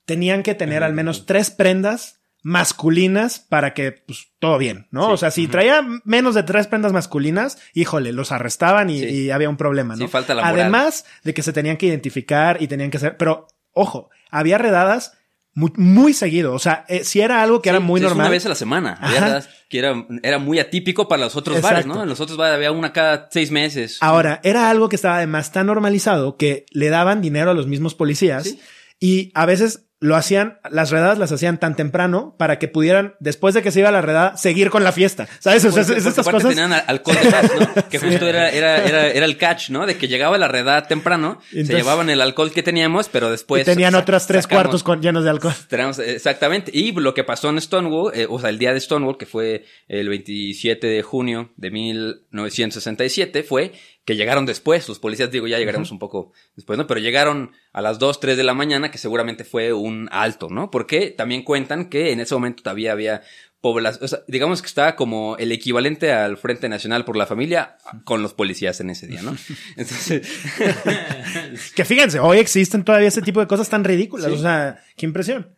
tenían que tener al menos tres prendas masculinas para que, pues, todo bien, ¿no? Sí. O sea, si traía menos de tres prendas masculinas, híjole, los arrestaban y, Sí. y había un problema, ¿no? Sí, falta la moral. Además de que se tenían que identificar y tenían que hacer, pero, ojo, había redadas muy, muy seguido, o sea, eh, si era algo que era muy normal. una vez a la semana. Había que era, era muy atípico para los otros bares, Exacto. ¿no? En los otros bares había una cada seis meses. Ahora, era algo que estaba además tan normalizado que le daban dinero a los mismos policías Sí. y a veces lo hacían, las redadas las hacían tan temprano para que pudieran, después de que se iba la redada, seguir con la fiesta. ¿Sabes? O sea, Porque- es- porque estas cosas. <laughs> Que justo era, era, era, era el catch, ¿no? De que llegaba la redada temprano, se Entonces- llevaban el alcohol que teníamos, pero después... y tenían otras tres sacamos- cuartos con, llenos de alcohol. Tenemos, exactamente. Y lo que pasó en Stonewall, eh, o sea, el día de Stonewall, que fue el 27 de junio de 1967, fue que llegaron después. Los policías, digo, ya llegaremos un poco después, ¿no? Pero llegaron a las 2, 3 de la mañana, que seguramente fue un alto, ¿no? Porque también cuentan que en ese momento todavía había población, o sea, digamos que estaba como el equivalente al Frente Nacional por la Familia con los policías en ese día, ¿no? <laughs> Entonces, <laughs> Que fíjense, hoy existen todavía ese tipo de cosas tan ridículas. Sí. O sea, qué impresión.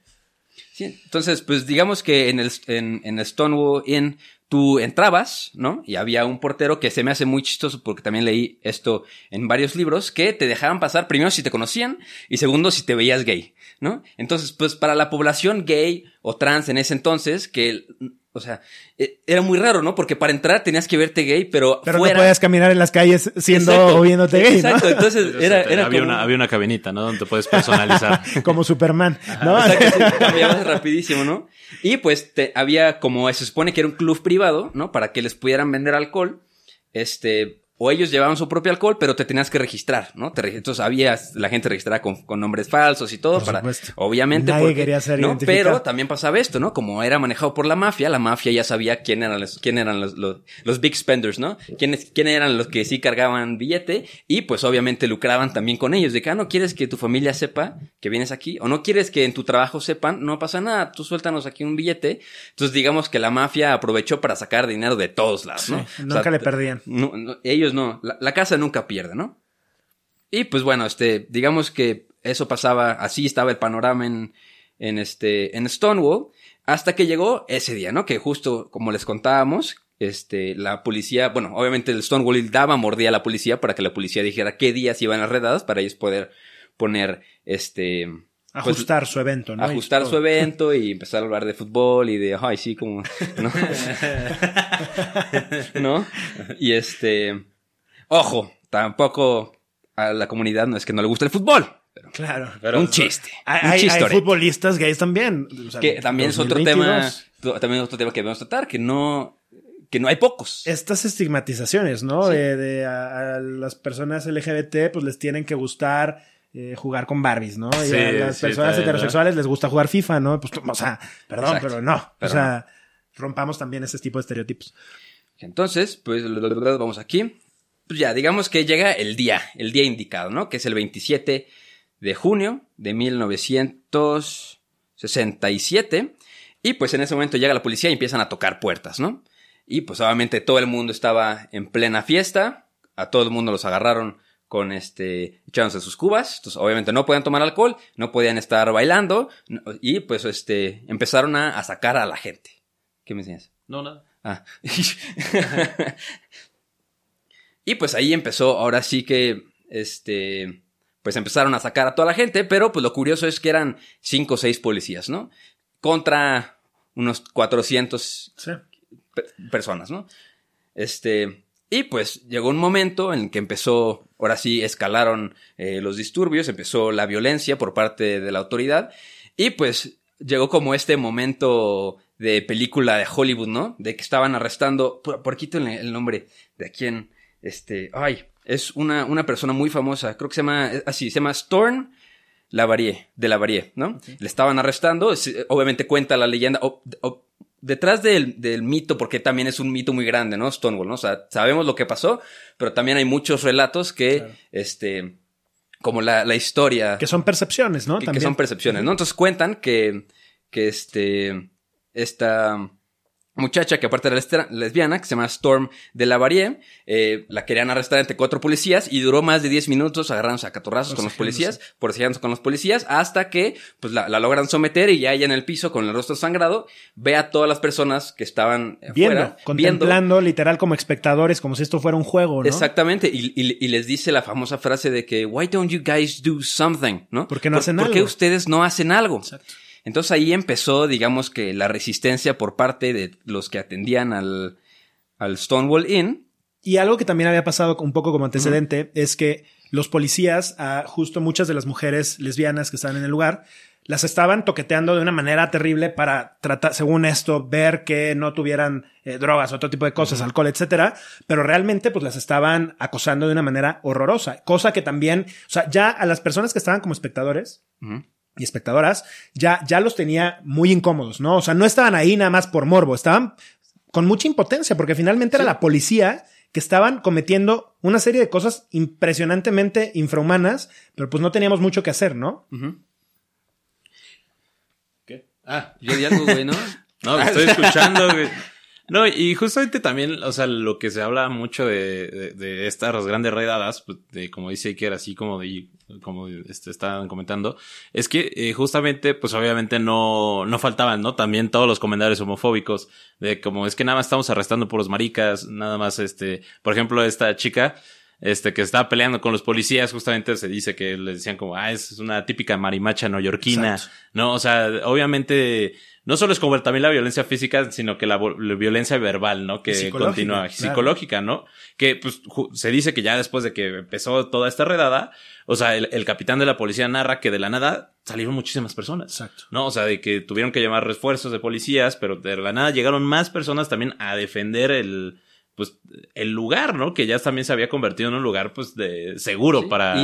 Sí, entonces, pues digamos que en el, en, en el Stonewall Inn tú entrabas, ¿no? Y había un portero que se me hace muy chistoso porque también leí esto en varios libros, que te dejaban pasar primero si te conocían y segundo si te veías gay, ¿no? Entonces, pues para la población gay o trans en ese entonces, que, o sea, eh, era muy raro, ¿no? Porque para entrar tenías que verte gay, pero, Pero fuera... no podías caminar en las calles siendo Exacto. o viéndote gay, ¿no? Exacto, entonces era, era había, como... una, había una cabinita, ¿no? Donde te puedes personalizar. <laughs> Como Superman, ¿no? Exacto, sí, <laughs> cambiabas rapidísimo, ¿no? Y pues te, había como, se supone que era un club privado, ¿no? Para que les pudieran vender alcohol. Este, o ellos llevaban su propio alcohol, pero te tenías que registrar, ¿no? Te, entonces había la gente registrada con, con nombres falsos y todo Por para, supuesto. obviamente, Nadie porque- quería ser ¿no? Pero también pasaba esto, ¿no? Como era manejado por la mafia, la mafia ya sabía quién eran los, quién eran los, los, los big spenders, ¿no? Quiénes, quién eran los que sí cargaban billete y pues obviamente lucraban también con ellos. De que, ah, no quieres que tu familia sepa que vienes aquí o no quieres que en tu trabajo sepan, no pasa nada, tú suéltanos aquí un billete. Entonces digamos que la mafia aprovechó para sacar dinero de todos lados, ¿no? Sí, O nunca sea, le perdían. no, no, ellos no. La, la casa nunca pierde, ¿no? Y pues bueno, este, digamos que eso pasaba, así estaba el panorama en, en este, en Stonewall, hasta que llegó ese día, ¿no? Que justo como les contábamos, este, la policía, bueno, obviamente el Stonewall daba mordida a la policía para que la policía dijera qué días iban las redadas para ellos poder, poner este pues, ajustar su evento, ¿no? Ajustar su evento y empezar a hablar de fútbol y de, ay, sí, como, ¿no? <laughs> <laughs> ¿No? Y este, ojo, tampoco a la comunidad no es que no le guste el fútbol. claro. Pero un chiste. Hay, un hay futbolistas gays también. que también es otro tema, también es otro tema que debemos tratar, que no, que no hay pocos. Estas estigmatizaciones, ¿no? De, de a, las personas LGBT, pues les tienen que gustar eh, jugar con Barbies, ¿no? y a las personas heterosexuales les gusta jugar FIFA, ¿no? Pues, o sea, perdón, pero no. o sea, rompamos también ese tipo de estereotipos. Entonces, pues vamos aquí. Pues ya, digamos que llega el día, el día indicado, ¿no? Que es el 27 de junio de 1967. Y pues en ese momento llega la policía y empiezan a tocar puertas, ¿no? Y pues obviamente todo el mundo estaba en plena fiesta. A todo el mundo los agarraron con este, echándose sus cubas. Entonces, obviamente no podían tomar alcohol, no podían estar bailando. Y pues este, empezaron a, sacar a la gente. ¿Qué me enseñas? No, nada. Ah. <laughs> <laughs> y pues ahí empezó, ahora sí que, este, pues empezaron a sacar a toda la gente, pero pues lo curioso es que eran cinco o seis policías, ¿no? Contra unos 400 personas, ¿no? Este, y pues llegó un momento en que empezó, ahora sí, escalaron eh, los disturbios, empezó la violencia por parte de la autoridad y pues llegó como este momento de película de Hollywood, ¿no? De que estaban arrestando, por, por aquí el nombre de quién, este, ay, es una, una persona muy famosa, creo que se llama, así, se llama Storm Lavarie, de Lavarie, ¿no? Le estaban arrestando, obviamente cuenta la leyenda, detrás del, del, mito, porque también es un mito muy grande, ¿no? Stonewall, ¿no? O sea, sabemos lo que pasó, pero también hay muchos relatos que, este, como la, la, historia. Que son percepciones, ¿no? Que, que son percepciones, ¿no? Entonces cuentan que, que este, esta, muchacha que aparte era lesbiana, que se llama Storm de la eh, la querían arrestar entre cuatro policías y duró más de 10 minutos agarrándose a catorrazos con los policías, por con los policías, hasta que pues la, logran someter y ya ella en el piso con el rostro sangrado ve a todas las personas que estaban viendo, contemplando literal como espectadores, como si esto fuera un juego, ¿no? Exactamente, y, les dice la famosa frase de que why don't you guys do something, ¿no? ¿Por qué no hacen algo? ¿Por qué ustedes no hacen algo? Exacto. Entonces ahí empezó, digamos que la resistencia por parte de los que atendían al, al Stonewall Inn. Y algo que también había pasado un poco como antecedente es que los policías, a justo muchas de las mujeres lesbianas que estaban en el lugar, las estaban toqueteando de una manera terrible para tratar, según esto, ver que no tuvieran eh, drogas, otro tipo de cosas, alcohol, etcétera. Pero realmente, pues las estaban acosando de una manera horrorosa. Cosa que también, o sea, ya a las personas que estaban como espectadores, y espectadoras, ya, ya los tenía muy incómodos, ¿no? O sea, no estaban ahí nada más por morbo, estaban con mucha impotencia, porque finalmente era la policía que estaban cometiendo una serie de cosas impresionantemente infrahumanas, pero pues no teníamos mucho que hacer, ¿no? ¿Qué? Ah, yo di algo, güey, ¿no? <laughs> no, estoy escuchando, güey. No, y justamente también, o sea, lo que se habla mucho de, de, estas grandes redadas, pues, de como dice Iker, así como de, como este, estaban comentando, es que eh, justamente, pues obviamente no, no faltaban, ¿no? También todos los comentarios homofóbicos, de como es que nada más estamos arrestando por los maricas, nada más este, por ejemplo, esta chica, este, que estaba peleando con los policías, justamente se dice que le decían como, ah, es una típica marimacha neoyorquina, ¿no? O sea, obviamente, no solo es como también la violencia física, sino que la, violencia verbal, ¿no? Que continúa, psicológica, ¿no? Que pues se dice que ya después de que empezó toda esta redada, o sea, el, capitán de la policía narra que de la nada salieron muchísimas personas. Exacto. ¿No? O sea, de que tuvieron que llamar refuerzos de policías, pero de la nada llegaron más personas también a defender el, pues el lugar, ¿no? Que ya también se había convertido en un lugar pues de seguro para,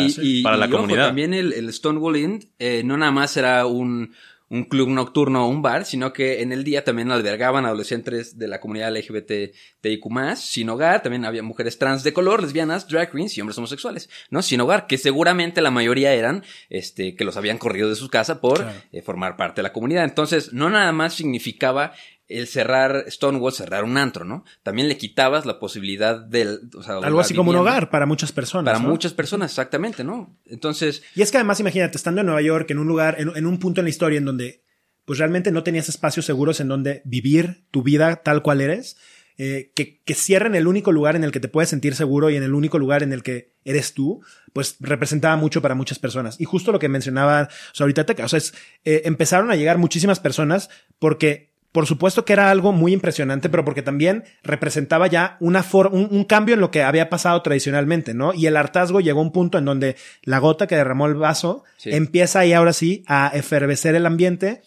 para la comunidad. también el, Stonewall Inn eh, no nada más era un, un club nocturno o un bar, sino que en el día también albergaban adolescentes de la comunidad LGBTIQ+, sin hogar, también había mujeres trans de color, lesbianas, drag queens y hombres homosexuales, ¿no? Sin hogar, que seguramente la mayoría eran, este, que los habían corrido de su casa por eh, formar parte de la comunidad. Entonces, no nada más significaba el cerrar Stonewall, cerrar un antro, ¿no? También le quitabas la posibilidad del... Algo así como un hogar para muchas personas. Para muchas personas, exactamente, ¿no? Entonces... Y es que además, imagínate, estando en Nueva York, en un lugar, en, un punto en la historia en donde pues realmente no tenías espacios seguros en donde vivir tu vida tal cual eres, eh, que, que cierren el único lugar en el que te puedes sentir seguro y en el único lugar en el que eres tú, pues representaba mucho para muchas personas. Y justo lo que mencionaba o sea, ahorita, o sea, es, eh, empezaron a llegar muchísimas personas porque por supuesto que era algo muy impresionante, pero porque también representaba ya una for un, un, cambio en lo que había pasado tradicionalmente, ¿no? Y el hartazgo llegó a un punto en donde la gota que derramó el vaso sí. empieza ahí ahora sí a efervecer el ambiente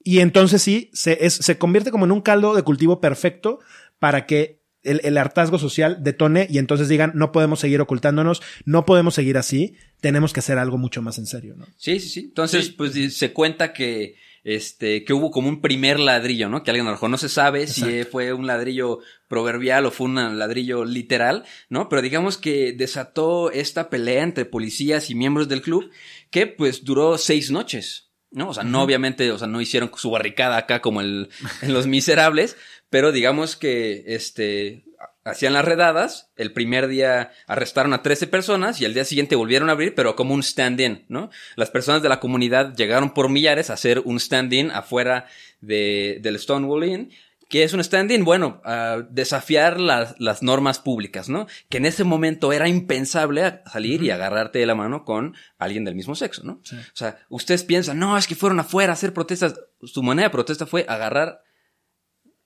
y entonces sí se, es, se convierte como en un caldo de cultivo perfecto para que el, el, hartazgo social detone y entonces digan, no podemos seguir ocultándonos, no podemos seguir así, tenemos que hacer algo mucho más en serio, ¿no? Sí, sí, sí. Entonces, sí. pues se cuenta que este, que hubo como un primer ladrillo, ¿no? Que alguien a lo mejor no se sabe Exacto. si fue un ladrillo proverbial o fue un ladrillo literal, ¿no? Pero digamos que desató esta pelea entre policías y miembros del club que pues duró seis noches, ¿no? O sea, no obviamente, o sea, no hicieron su barricada acá como el, en Los Miserables, pero digamos que, este, hacían las redadas, el primer día arrestaron a 13 personas y al día siguiente volvieron a abrir, pero como un stand-in, ¿no? Las personas de la comunidad llegaron por millares a hacer un stand-in afuera de, del Stonewall Inn, que es un stand-in, bueno, a desafiar las, las normas públicas, ¿no? Que en ese momento era impensable salir uh y agarrarte de la mano con alguien del mismo sexo, ¿no? Sí. O sea, ustedes piensan, no, es que fueron afuera a hacer protestas. Su manera de protesta fue agarrar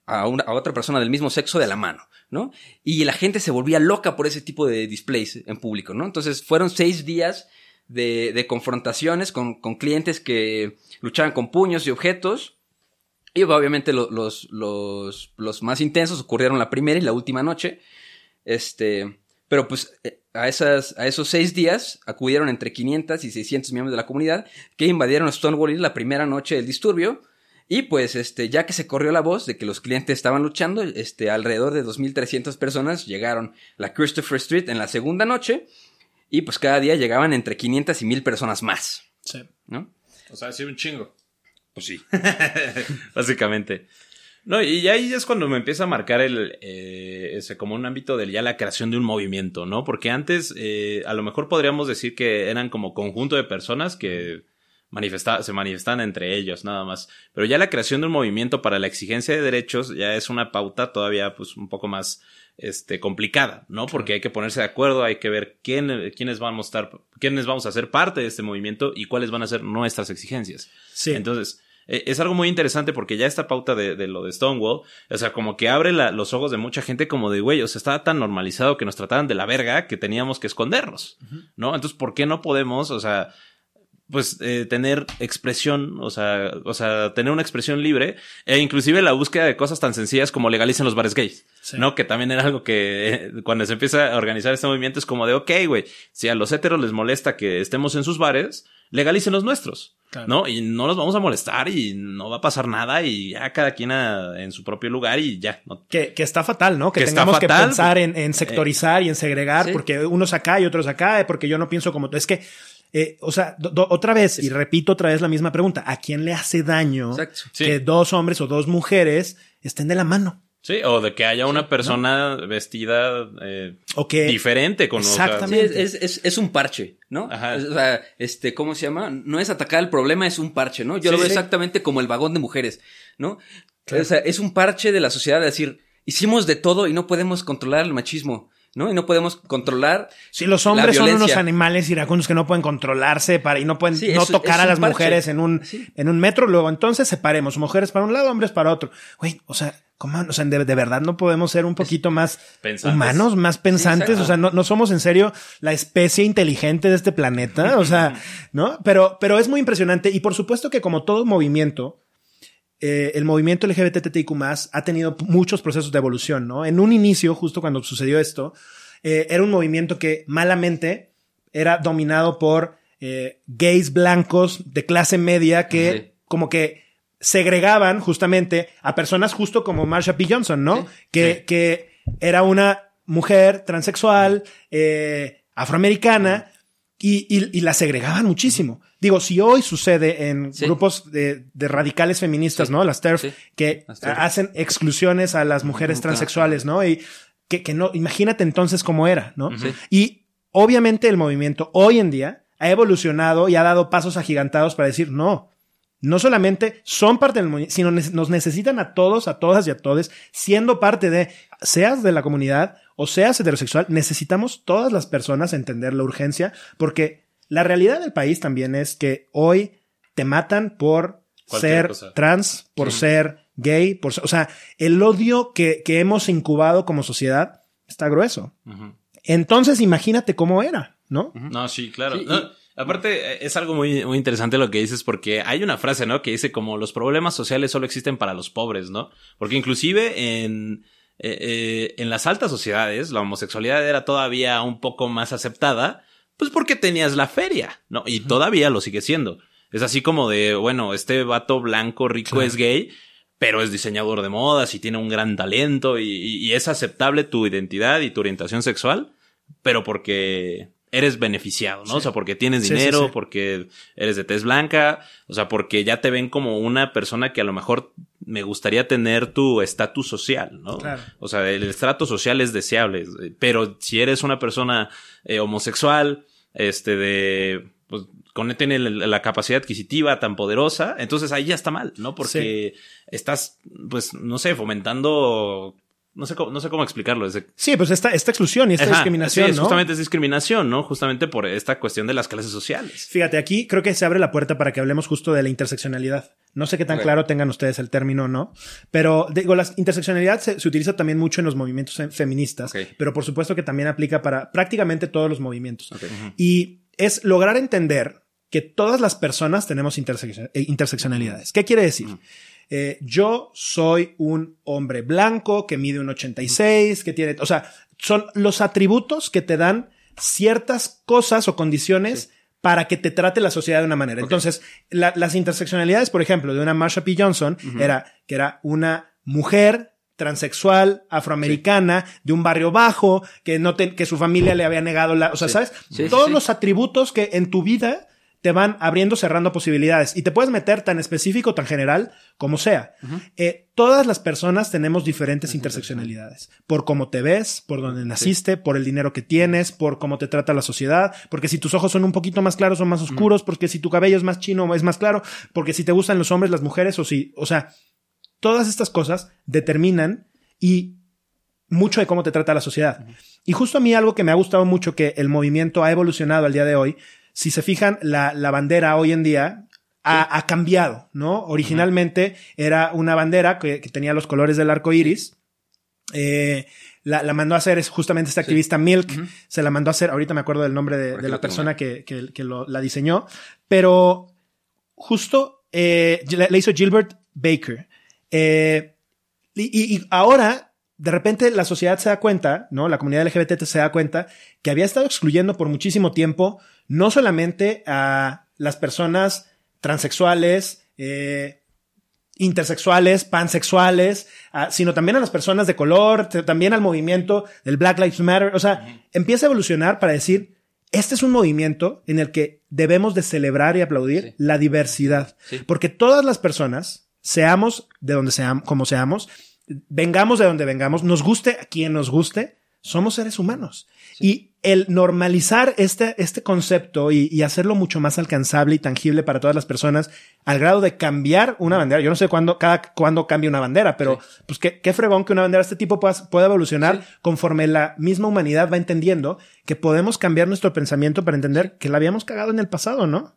a, otra persona del mismo sexo de la mano, ¿no? Y la gente se volvía loca por ese tipo de displays en público, ¿no? Entonces fueron seis días de, confrontaciones con, clientes que luchaban con puños y objetos. Y obviamente los, más intensos ocurrieron la primera y la última noche. Este, pero pues eh, a esos seis días acudieron entre 500 y 600 miembros de la comunidad que invadieron Stonewall la primera noche del disturbio y pues, este, ya que se corrió la voz de que los clientes estaban luchando, este, alrededor de 2.300 personas llegaron la Christopher Street en la segunda noche. Y pues cada día llegaban entre 500 y 1.000 personas más. Sí. ¿No? O sea, sí, un chingo. Pues sí. <laughs> Básicamente. No, y ahí es cuando me empieza a marcar el, eh, ese, como un ámbito de ya la creación de un movimiento, ¿no? Porque antes, eh, a lo mejor podríamos decir que eran como conjunto de personas que manifesta se manifestan entre ellos nada más. Pero ya la creación de un movimiento para la exigencia de derechos ya es una pauta todavía pues un poco más este complicada, ¿no? Porque hay que ponerse de acuerdo, hay que ver quién, quiénes vamos a estar, quiénes vamos a ser parte de este movimiento y cuáles van a ser nuestras exigencias. Sí. Entonces, eh, es algo muy interesante porque ya esta pauta de, de lo de Stonewall, o sea, como que abre la, los ojos de mucha gente como de, güey, o sea, estaba tan normalizado que nos trataban de la verga que teníamos que escondernos. ¿no? Entonces, ¿por qué no podemos, o sea, pues eh, tener expresión, o sea, o sea, tener una expresión libre e inclusive la búsqueda de cosas tan sencillas como legalicen los bares gays, sí. ¿no? Que también era algo que eh, cuando se empieza a organizar este movimiento es como de, ok, güey, si a los héteros les molesta que estemos en sus bares, legalicen los nuestros, claro. ¿no? Y no los vamos a molestar y no va a pasar nada y ya cada quien a, en su propio lugar y ya. ¿no? Que, que está fatal, ¿no? Que, que tengamos que pensar en, en sectorizar eh, y en segregar sí. porque unos acá y otros acá, porque yo no pienso como tú. Es que eh, o sea, do, do, otra vez, y repito otra vez la misma pregunta, ¿a quién le hace daño sí. que dos hombres o dos mujeres estén de la mano? Sí, o de que haya una persona ¿no? vestida eh, okay. diferente con Exactamente. Sí, es, es, es, un parche, ¿no? Ajá. O sea, este, ¿cómo se llama? No es atacar el problema, es un parche, ¿no? Yo sí, lo veo sí. exactamente como el vagón de mujeres, ¿no? Claro. O sea, es un parche de la sociedad de decir, hicimos de todo y no podemos controlar el machismo. ¿No? Y no podemos controlar. Sí, los hombres son unos animales iracundos que no pueden controlarse para y no pueden sí, no es, tocar es a las parche. mujeres en un sí. en un metro, luego entonces separemos mujeres para un lado, hombres para otro. Güey, o sea, ¿cómo? O sea, de, de verdad no podemos ser un poquito más pensantes. humanos, más pensantes, sí, o sea, no, no somos en serio la especie inteligente de este planeta, o sea, <laughs> ¿no? Pero pero es muy impresionante y por supuesto que como todo movimiento eh, el movimiento LGBTTIQ ha tenido muchos procesos de evolución, ¿no? En un inicio, justo cuando sucedió esto, eh, era un movimiento que malamente era dominado por eh, gays blancos de clase media que sí. como que segregaban justamente a personas justo como Marsha P. Johnson, ¿no? Sí. Que, sí. que era una mujer transexual, eh, afroamericana, y, y, y, la segregaban muchísimo. Digo, si hoy sucede en sí. grupos de, de, radicales feministas, sí. ¿no? Las TERF, sí. que las TERF. hacen exclusiones a las mujeres transexuales, ¿no? Y que, que no, imagínate entonces cómo era, ¿no? Y obviamente el movimiento hoy en día ha evolucionado y ha dado pasos agigantados para decir, no, no solamente son parte del movimiento, sino nos necesitan a todos, a todas y a todos, siendo parte de, seas de la comunidad o seas heterosexual, necesitamos todas las personas entender la urgencia, porque la realidad del país también es que hoy te matan por ser trans, por ser gay, por o sea, el odio que, que, hemos incubado como sociedad está grueso. Entonces, imagínate cómo era, ¿no? No, sí, claro. aparte, eh, es algo muy, muy interesante lo que dices, porque hay una frase, ¿no? Que dice como los problemas sociales solo existen para los pobres, ¿no? Porque inclusive en, eh, eh, en las altas sociedades, la homosexualidad era todavía un poco más aceptada, pues porque tenías la feria, ¿no? Y todavía lo sigue siendo. Es así como de, bueno, este vato blanco rico es gay, pero es diseñador de modas y tiene un gran talento y, es aceptable tu identidad y tu orientación sexual, pero porque eres beneficiado, ¿no? O sea, porque tienes dinero, porque eres de tez blanca, o sea, porque ya te ven como una persona que a lo mejor me gustaría tener tu estatus social, ¿no? O sea, el estrato social es deseable, pero si eres una persona eh, homosexual, este, de, pues, con tiene la capacidad adquisitiva tan poderosa, entonces ahí ya está mal, ¿no? Porque estás, pues, no sé, fomentando no sé cómo, no sé cómo explicarlo. Sí, pues esta, esta exclusión y esta discriminación. Sí, justamente es discriminación, ¿no? Justamente por esta cuestión de las clases sociales. Fíjate, aquí creo que se abre la puerta para que hablemos justo de la interseccionalidad. No sé qué tan claro tengan ustedes el término o no, pero digo, la interseccionalidad se, utiliza también mucho en los movimientos feministas, pero por supuesto que también aplica para prácticamente todos los movimientos. Y es lograr entender que todas las personas tenemos eh, interseccionalidades. ¿Qué quiere decir? Eh, yo soy un hombre blanco que mide un 86, que tiene, o sea, son los atributos que te dan ciertas cosas o condiciones para que te trate la sociedad de una manera. Entonces, las interseccionalidades, por ejemplo, de una Marsha P. Johnson era que era una mujer transexual, afroamericana, de un barrio bajo, que no que su familia le había negado la, o sea, ¿sabes? Todos los atributos que en tu vida te van abriendo, cerrando posibilidades. Y te puedes meter tan específico, tan general como sea. Eh, todas las personas tenemos diferentes interseccionalidades. Por cómo te ves, por dónde naciste, por el dinero que tienes, por cómo te trata la sociedad, porque si tus ojos son un poquito más claros o más oscuros, porque si tu cabello es más chino o es más claro, porque si te gustan los hombres, las mujeres o si, o sea, todas estas cosas determinan y mucho de cómo te trata la sociedad. Y justo a mí algo que me ha gustado mucho que el movimiento ha evolucionado al día de hoy si se fijan, la, la bandera hoy en día ha, ha cambiado, ¿no? Originalmente era una bandera que, que, tenía los colores del arco iris. Eh, la, la, mandó a hacer es justamente esta activista Milk, se la mandó a hacer, ahorita me acuerdo del nombre de, de la persona que, que, que lo, la diseñó, pero justo eh, le, hizo Gilbert Baker. Eh, y, y, ahora, de repente, la sociedad se da cuenta, ¿no? La comunidad LGBT se da cuenta que había estado excluyendo por muchísimo tiempo no solamente a las personas transexuales, eh, intersexuales, pansexuales, sino también a las personas de color, también al movimiento del Black Lives Matter. O sea, empieza a evolucionar para decir, este es un movimiento en el que debemos de celebrar y aplaudir la diversidad. Porque todas las personas, seamos de donde seamos, como seamos, vengamos de donde vengamos, nos guste a quien nos guste, somos seres humanos. Y el normalizar este, este concepto y, hacerlo mucho más alcanzable y tangible para todas las personas al grado de cambiar una bandera. Yo no sé cuándo, cada, cuándo cambia una bandera, pero pues qué, qué, fregón que una bandera de este tipo pueda, pueda evolucionar conforme la misma humanidad va entendiendo que podemos cambiar nuestro pensamiento para entender que la habíamos cagado en el pasado, ¿no?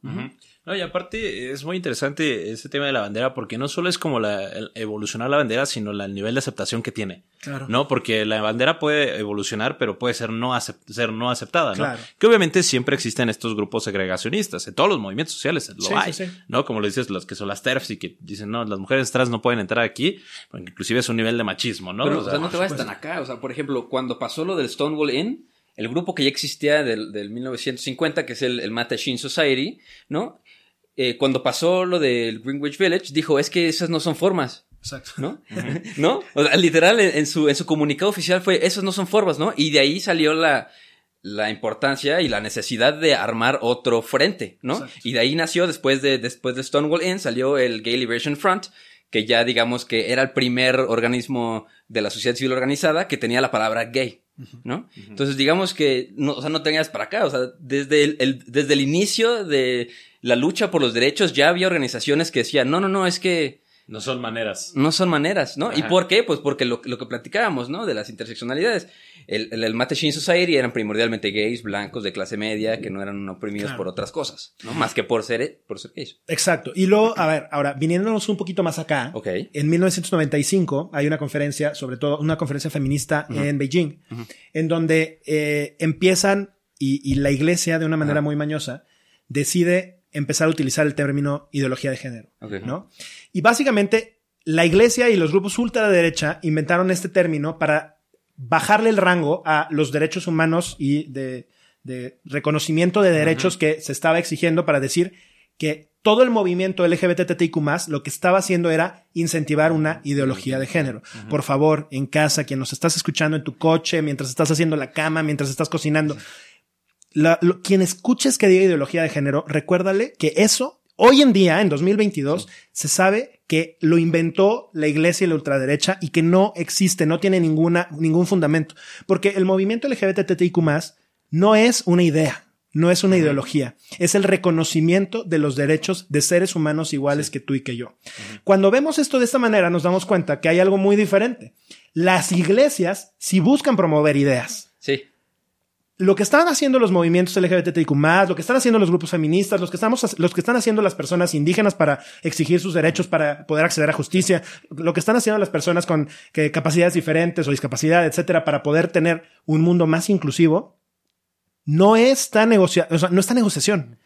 No, y aparte es muy interesante ese tema de la bandera porque no solo es como la evolucionar la bandera, sino el nivel de aceptación que tiene. Claro. ¿No? Porque la bandera puede evolucionar, pero puede ser no, ser no aceptada, ¿no? Claro. Que obviamente siempre existen estos grupos segregacionistas. En todos los movimientos sociales lo hay. ¿No? Como lo dices, los que son las TERFs y que dicen, no, las mujeres trans no pueden entrar aquí, porque inclusive es un nivel de machismo, ¿no? Pero, o sea, no te vayas tan acá. O sea, por ejemplo, cuando pasó lo del Stonewall Inn, el grupo que ya existía del, del 1950, que es el, el Mattachine Society, ¿no? Eh, cuando pasó lo del Greenwich Village, dijo, es que esas no son formas. Exacto. ¿No? <laughs> ¿No? O sea, literal, en, su, en su comunicado oficial fue, esas no son formas, ¿no? Y de ahí salió la, la importancia y la necesidad de armar otro frente, ¿no? Y de ahí nació, después de, después de Stonewall Inn, salió el Gay Liberation Front, que ya digamos que era el primer organismo de la sociedad civil organizada que tenía la palabra gay, ¿no? Entonces digamos que, no, o sea, no tenías para acá, o sea, desde el, desde el inicio de la lucha por los derechos, ya había organizaciones que decían, no, no, no, es que No son maneras. no son maneras, ¿no? ¿Y por qué? Pues porque lo, lo que platicábamos, ¿no? De las interseccionalidades. El, el, el Mattachine Society eran primordialmente gays, blancos, de clase media, que no eran oprimidos Claro. por otras cosas, ¿no? Más que por ser, por ser gays. Exacto. Y luego, a ver, ahora, viniéndonos un poquito más acá, Ok. en 1995 hay una conferencia, sobre todo una conferencia feminista en Beijing, en donde eh, empiezan y, y la iglesia, de una manera muy mañosa, decide empezar a utilizar el término ideología de género. ¿no? Y básicamente la iglesia y los grupos ultraderecha inventaron este término para bajarle el rango a los derechos humanos y de, de reconocimiento de derechos que se estaba exigiendo para decir que todo el movimiento LGBTTIQ lo que estaba haciendo era incentivar una ideología de género. Por favor, en casa, quien nos estás escuchando en tu coche, mientras estás haciendo la cama, mientras estás cocinando, la- lo- quien escuches que diga ideología de género, recuérdale que eso, hoy en día, en 2022, se sabe que lo inventó la iglesia y la ultraderecha y que no existe, no tiene ninguna, ningún fundamento. Porque el movimiento LGBTTIQ no es una idea, no es una ideología, es el reconocimiento de los derechos de seres humanos iguales que tú y que yo. Cuando vemos esto de esta manera, nos damos cuenta que hay algo muy diferente. Las iglesias sí buscan promover ideas Sí. Lo que están haciendo los movimientos LGBTIQ+, lo que están haciendo los grupos feministas, los que estamos, los que están haciendo las personas indígenas para exigir sus derechos para poder acceder a justicia, lo que están haciendo las personas con capacidades diferentes o discapacidad, etcétera, para poder tener un mundo más inclusivo, no es tan negocia, no es tan negociación.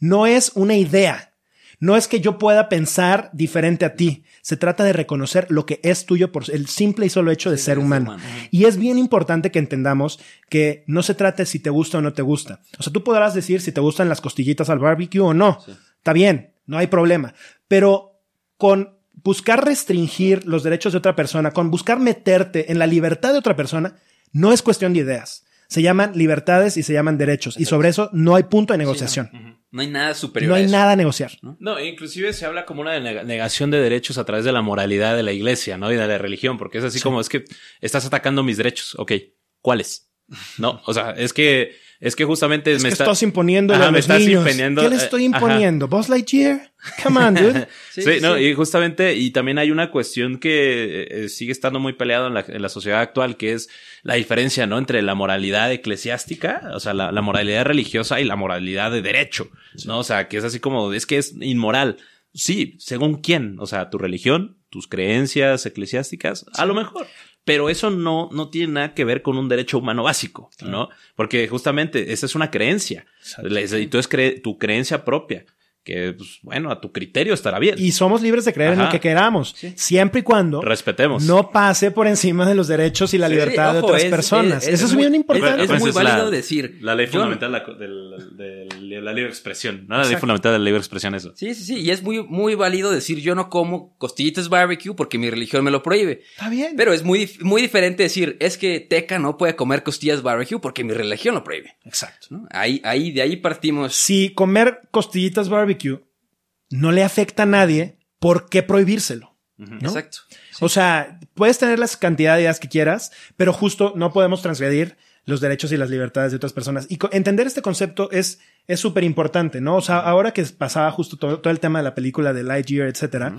No es una idea. No es que yo pueda pensar diferente a ti. Se trata de reconocer lo que es tuyo por el simple y solo hecho de Sí, ser humano. humano. Y es bien importante que entendamos que no se trata de si te gusta o no te gusta. O sea, tú podrás decir si te gustan las costillitas al barbecue o no. Está bien, no hay problema. Pero con buscar restringir los derechos de otra persona, con buscar meterte en la libertad de otra persona, no es cuestión de ideas. Se llaman libertades y se llaman derechos. Y sobre eso no hay punto de negociación. No hay nada superior no a hay eso. nada a negociar. No, inclusive se habla como una neg- negación de derechos a través de la moralidad de la iglesia, ¿no? Y de la religión, porque es así como es que estás atacando mis derechos. Ok, ¿cuáles? No, o sea, es que, es que justamente Es me que está- estás imponiendo Ajá, a me los estás niños. imponiendo, ¿Qué le eh, estoy ajá. imponiendo? ¿Buzz Lightyear? Come on, dude. <laughs> Sí, Sí, no, sí. y justamente, y también hay una cuestión que eh, sigue estando muy peleado en la, en la sociedad actual, que es la diferencia, ¿no? Entre la moralidad eclesiástica, o sea, la, la moralidad religiosa y la moralidad de derecho, ¿no? O sea, que es así como, es que es inmoral. Sí, según quién, o sea, tu religión, tus creencias eclesiásticas, a lo mejor. Pero eso no, no tiene nada que ver con un derecho humano básico, ¿no? Porque justamente esa es una creencia. Y tú es cre- tu creencia propia. Que, pues, bueno, a tu criterio estará bien. Y somos libres de creer en lo que queramos, siempre y cuando Respetemos. no pase por encima de los derechos y la Sí, libertad de otras es- personas. es- es Eso es muy- bien importante. Es, muy es la- válido decir. La ley yo- fundamental la- de la libre expresión. No la ley fundamental de la libre expresión, eso. Sí, sí, sí. Y es muy, muy válido decir yo no como costillitas barbecue porque mi religión me lo prohíbe. Está bien. Pero es muy, muy diferente decir es que Teca no puede comer costillas barbecue porque mi religión lo prohíbe. Exacto. ¿no? Ahí, ahí, de ahí partimos. Si comer costillitas barbecue no le afecta a nadie, ¿por qué prohibírselo? ¿no? Exacto. O sea, puedes tener las cantidades que quieras, pero justo no podemos transgredir los derechos y las libertades de otras personas. Y entender este concepto es es súper importante, ¿no? O sea, ahora que pasaba justo todo, todo el tema de la película de Lightyear, etcétera,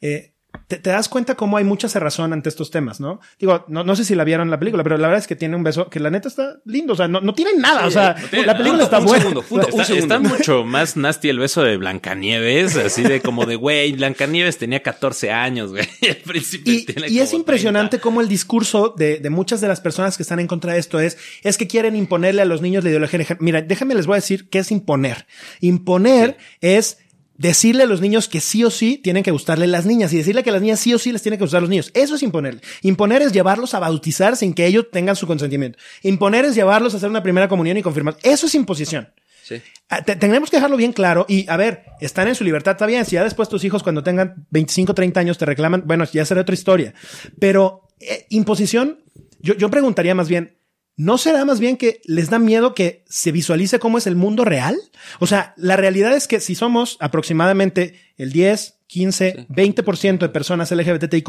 eh, te, te das cuenta cómo hay mucha cerrazón ante estos temas, ¿no? Digo, no, no sé si la vieron la película, pero la verdad es que tiene un beso que la neta está lindo. O sea, no, no tiene nada. o sea, no tiene la película Un está segundo, buena. segundo, punto, un Está, segundo. está mucho más nasty el beso de Blancanieves, así de como de, güey, Blancanieves tenía 14 años, güey. <laughs> Y, tiene y es impresionante 30. cómo el discurso de, de muchas de las personas que están en contra de esto es, es que quieren imponerle a los niños la ideología. Mira, déjame les voy a decir qué es imponer. Imponer es decirle a los niños que sí o sí tienen que gustarle las niñas y decirle que a las niñas sí o sí les tienen que gustar los niños. Eso es imponerle. Imponer es llevarlos a bautizar sin que ellos tengan su consentimiento. Imponer es llevarlos a hacer una primera comunión y confirmar. Eso es imposición. Sí. Ah, te- Tenemos que dejarlo bien claro y a ver, están en su libertad, está bien. Si ya después tus hijos cuando tengan 25, 30 años te reclaman, bueno, ya será otra historia. Pero eh, imposición, yo, yo preguntaría más bien, ¿no será más bien que les da miedo que se visualice cómo es el mundo real? O sea, la realidad es que si somos aproximadamente el 10, 15, 20% de personas LGBTIQ+,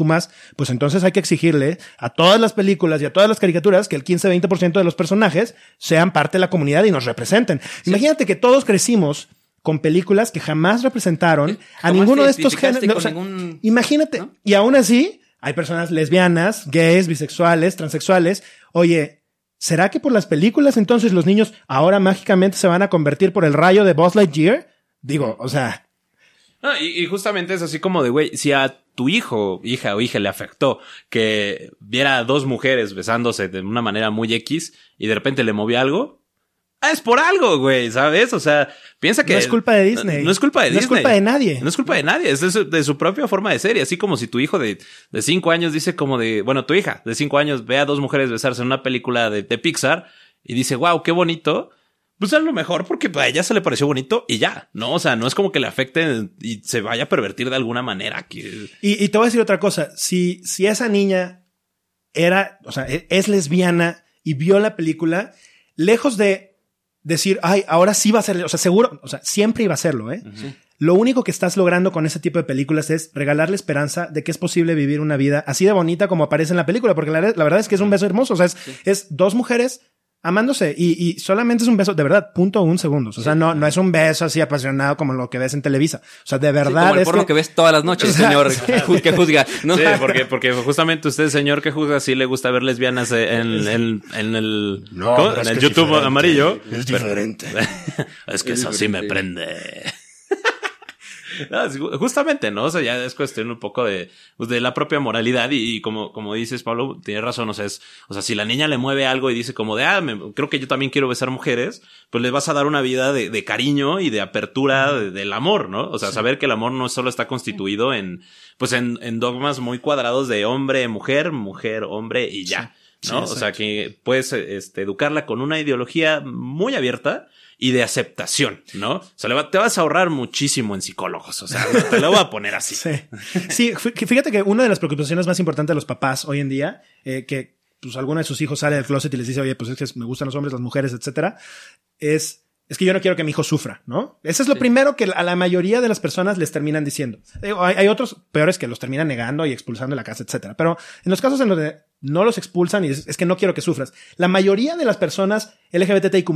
pues entonces hay que exigirle a todas las películas y a todas las caricaturas que el 15, 20% de los personajes sean parte de la comunidad y nos representen. Imagínate que todos crecimos con películas que jamás representaron a Jamás ninguno de estos géneros. con O sea, ningún- Imagínate. ¿no? Y aún así, hay personas lesbianas, gays, bisexuales, transexuales. Oye, ¿será que por las películas entonces los niños ahora mágicamente se van a convertir por el rayo de Buzz Lightyear? Digo, o sea, No, y, y justamente es así como de, güey, si a tu hijo, hija o hija le afectó que viera a dos mujeres besándose de una manera muy X y de repente le movió algo, ah, es por algo, güey, ¿sabes? O sea, piensa que... no es culpa de Disney. No, no es culpa de No es Disney. culpa de nadie. No es culpa de nadie, es de su, de su propia forma de ser. Y así como si tu hijo de, de cinco años dice como de, bueno, tu hija de cinco años ve a dos mujeres besarse en una película de, de Pixar y dice, wow, qué bonito. Pues a lo mejor porque a ella se le pareció bonito y ya, ¿no? O sea, no es como que le afecte y se vaya a pervertir de alguna manera. Que... Y, y te voy a decir otra cosa. Si, si esa niña era, o sea, e- es lesbiana y vio la película, lejos de decir, ay, ahora sí va a ser, o sea, seguro, o sea, siempre iba a serlo, ¿eh? Lo único que estás logrando con ese tipo de películas es regalarle esperanza de que es posible vivir una vida así de bonita como aparece en la película, porque la, la verdad es que es un beso hermoso, o sea, es, es dos mujeres amándose y, y solamente es un beso, de verdad, punto un segundos. O sea, no, no es un beso así apasionado como lo que ves en Televisa. O sea, de Sí, verdad como el es porno que... ves todas las noches, señor, ju- que juzga. ¿no? Sí, porque, porque justamente usted, señor que juzga, sí le gusta ver lesbianas en, en, en el, en el YouTube diferente. amarillo. Es diferente. <laughs> es que Es eso sí me prende. <laughs> No, justamente, ¿no? O sea, ya es cuestión un poco de, pues, de la propia moralidad y, y como, como dices, Pablo, tienes razón, o sea, es, o sea, si la niña le mueve algo y dice como de, ah, me- creo que yo también quiero besar mujeres, pues le vas a dar una vida de, de cariño y de apertura de- del amor, ¿no? O sea, saber que el amor no solo está constituido en, pues en, en dogmas muy cuadrados de hombre, mujer, mujer, hombre y ya. ¿no? o sea, que puedes este, educarla con una ideología muy abierta y de aceptación, ¿no? O sea, te vas a ahorrar muchísimo en psicólogos, o sea, te lo voy a poner así. <laughs> Sí. Sí, fíjate que una de las preocupaciones más importantes de los papás hoy en día, eh, que pues alguno de sus hijos sale del closet y les dice, oye, pues es que me gustan los hombres, las mujeres, etcétera, es, es que yo no quiero que mi hijo sufra, ¿no? Eso es lo primero que a la mayoría de las personas les terminan diciendo. Hay, hay otros peores que los terminan negando y expulsando de la casa, etcétera. Pero en los casos en donde no los expulsan y es, es que no quiero que sufras, la mayoría de las personas LGBTIQ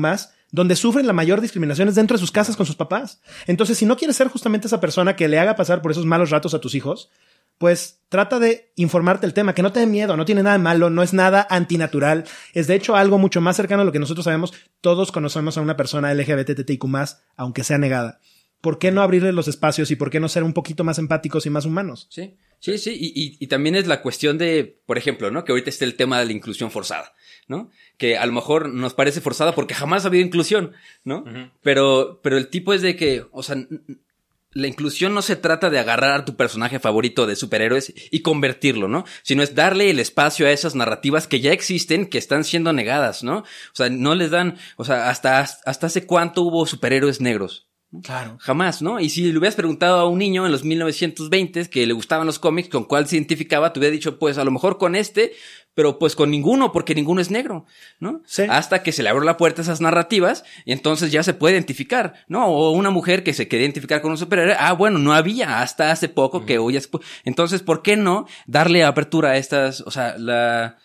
donde sufren la mayor discriminación es dentro de sus casas con sus papás. Entonces, si no quieres ser justamente esa persona que le haga pasar por esos malos ratos a tus hijos, pues trata de informarte el tema, que no te dé miedo, no tiene nada de malo, no es nada antinatural, es de hecho algo mucho más cercano a lo que nosotros sabemos, todos conocemos a una persona LGBTIQ aunque sea negada. ¿Por qué no abrirle los espacios y por qué no ser un poquito más empáticos y más humanos? Sí, sí, sí. Y, y- y también es la cuestión de, por ejemplo, ¿no? Que ahorita está el tema de la inclusión forzada, ¿no? Que a lo mejor nos parece forzada porque jamás ha habido inclusión, ¿no? Pero, pero el tipo es de que, o sea, la inclusión no se trata de agarrar a tu personaje favorito de superhéroes y convertirlo, ¿no? Sino es darle el espacio a esas narrativas que ya existen, que están siendo negadas, ¿no? O sea, no les dan, o sea, hasta, hasta hace cuánto hubo superhéroes negros. Claro. Jamás, ¿no? Y si le hubieras preguntado a un niño en los 1920 que le gustaban los cómics, con cuál se identificaba, te hubiera dicho, pues a lo mejor con este, pero pues con ninguno, porque ninguno es negro, ¿no? Sí. Hasta que se le abrió la puerta a esas narrativas y entonces ya se puede identificar, ¿no? O una mujer que se quería identificar con un superhéroe, ah, bueno, no había hasta hace poco que hoy es... Entonces, ¿por qué no darle apertura a estas, o sea, la...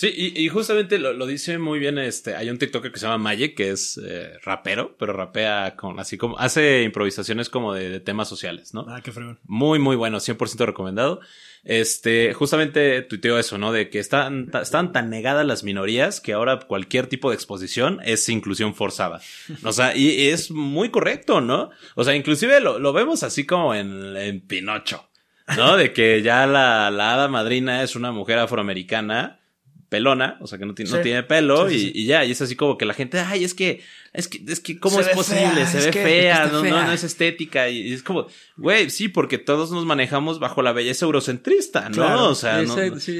Sí, y, y justamente lo, lo dice muy bien, este, hay un TikToker que se llama Magic, que es eh, rapero, pero rapea con, así como, hace improvisaciones como de, de temas sociales, ¿no? Ah, qué fregón. Muy, muy bueno, 100% recomendado. Este, justamente tuiteó eso, ¿no? De que están, están tan negadas las minorías que ahora cualquier tipo de exposición es inclusión forzada. O sea, y, y es muy correcto, ¿no? O sea, inclusive lo, lo vemos así como en, en Pinocho, ¿no? De que ya la, la hada madrina es una mujer afroamericana pelona, o sea que no tiene, no tiene pelo Sí, sí, y, y ya, y es así como que la gente, ay, es que, es que, es que, ¿cómo Se es posible? fea, Se ve que- fea, no, fea. no, no es estética y, es como, güey, sí, porque todos nos manejamos bajo la belleza eurocentrista, ¿no? Claro. o sea, no,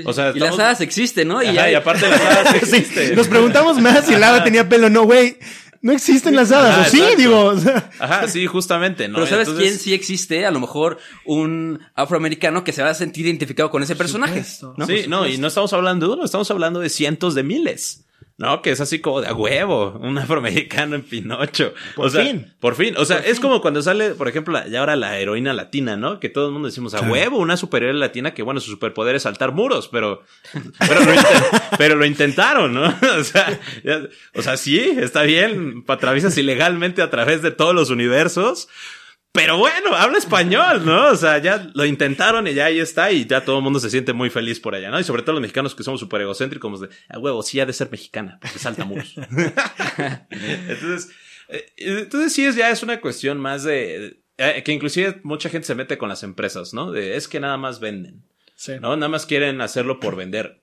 o sea, y las hadas existen, ¿no? Y Ajá, hay- y aparte las hadas <laughs> existen. Nos preguntamos más si el hada tenía pelo. No, güey. No existen las hadas. Ajá, o sí, digo. o sea, Ajá, sí, justamente, ¿no? Pero ¿sabes Entonces- quién sí existe? A lo mejor un afroamericano que se va a sentir identificado con ese personaje. supuesto. ¿no? sí, no, y no estamos hablando de uno, estamos hablando de cientos de miles. No, que es así como de a huevo, un afroamericano en Pinocho. Por o sea, fin. Por fin. O sea, es como cuando sale, por ejemplo, ya ahora la heroína latina, ¿no? Que todo el mundo decimos a huevo, una superior latina que, bueno, su superpoder es saltar muros, pero, pero, lo, inten- <laughs> pero lo intentaron, ¿no? <laughs> O sea, ya- o sea, sí, está bien, atraviesas ilegalmente a través de todos los universos. Pero bueno, habla español, ¿no? O sea, ya lo intentaron y ya ahí está y ya todo el mundo se siente muy feliz por allá, ¿no? Y sobre todo los mexicanos que somos súper egocéntricos de, a huevo, sí ha de ser mexicana, porque salta muros. <laughs> entonces, eh, entonces sí es ya es una cuestión más de, eh, que inclusive mucha gente se mete con las empresas, ¿no? De, es que nada más venden, Sí. ¿no? Nada más quieren hacerlo por vender.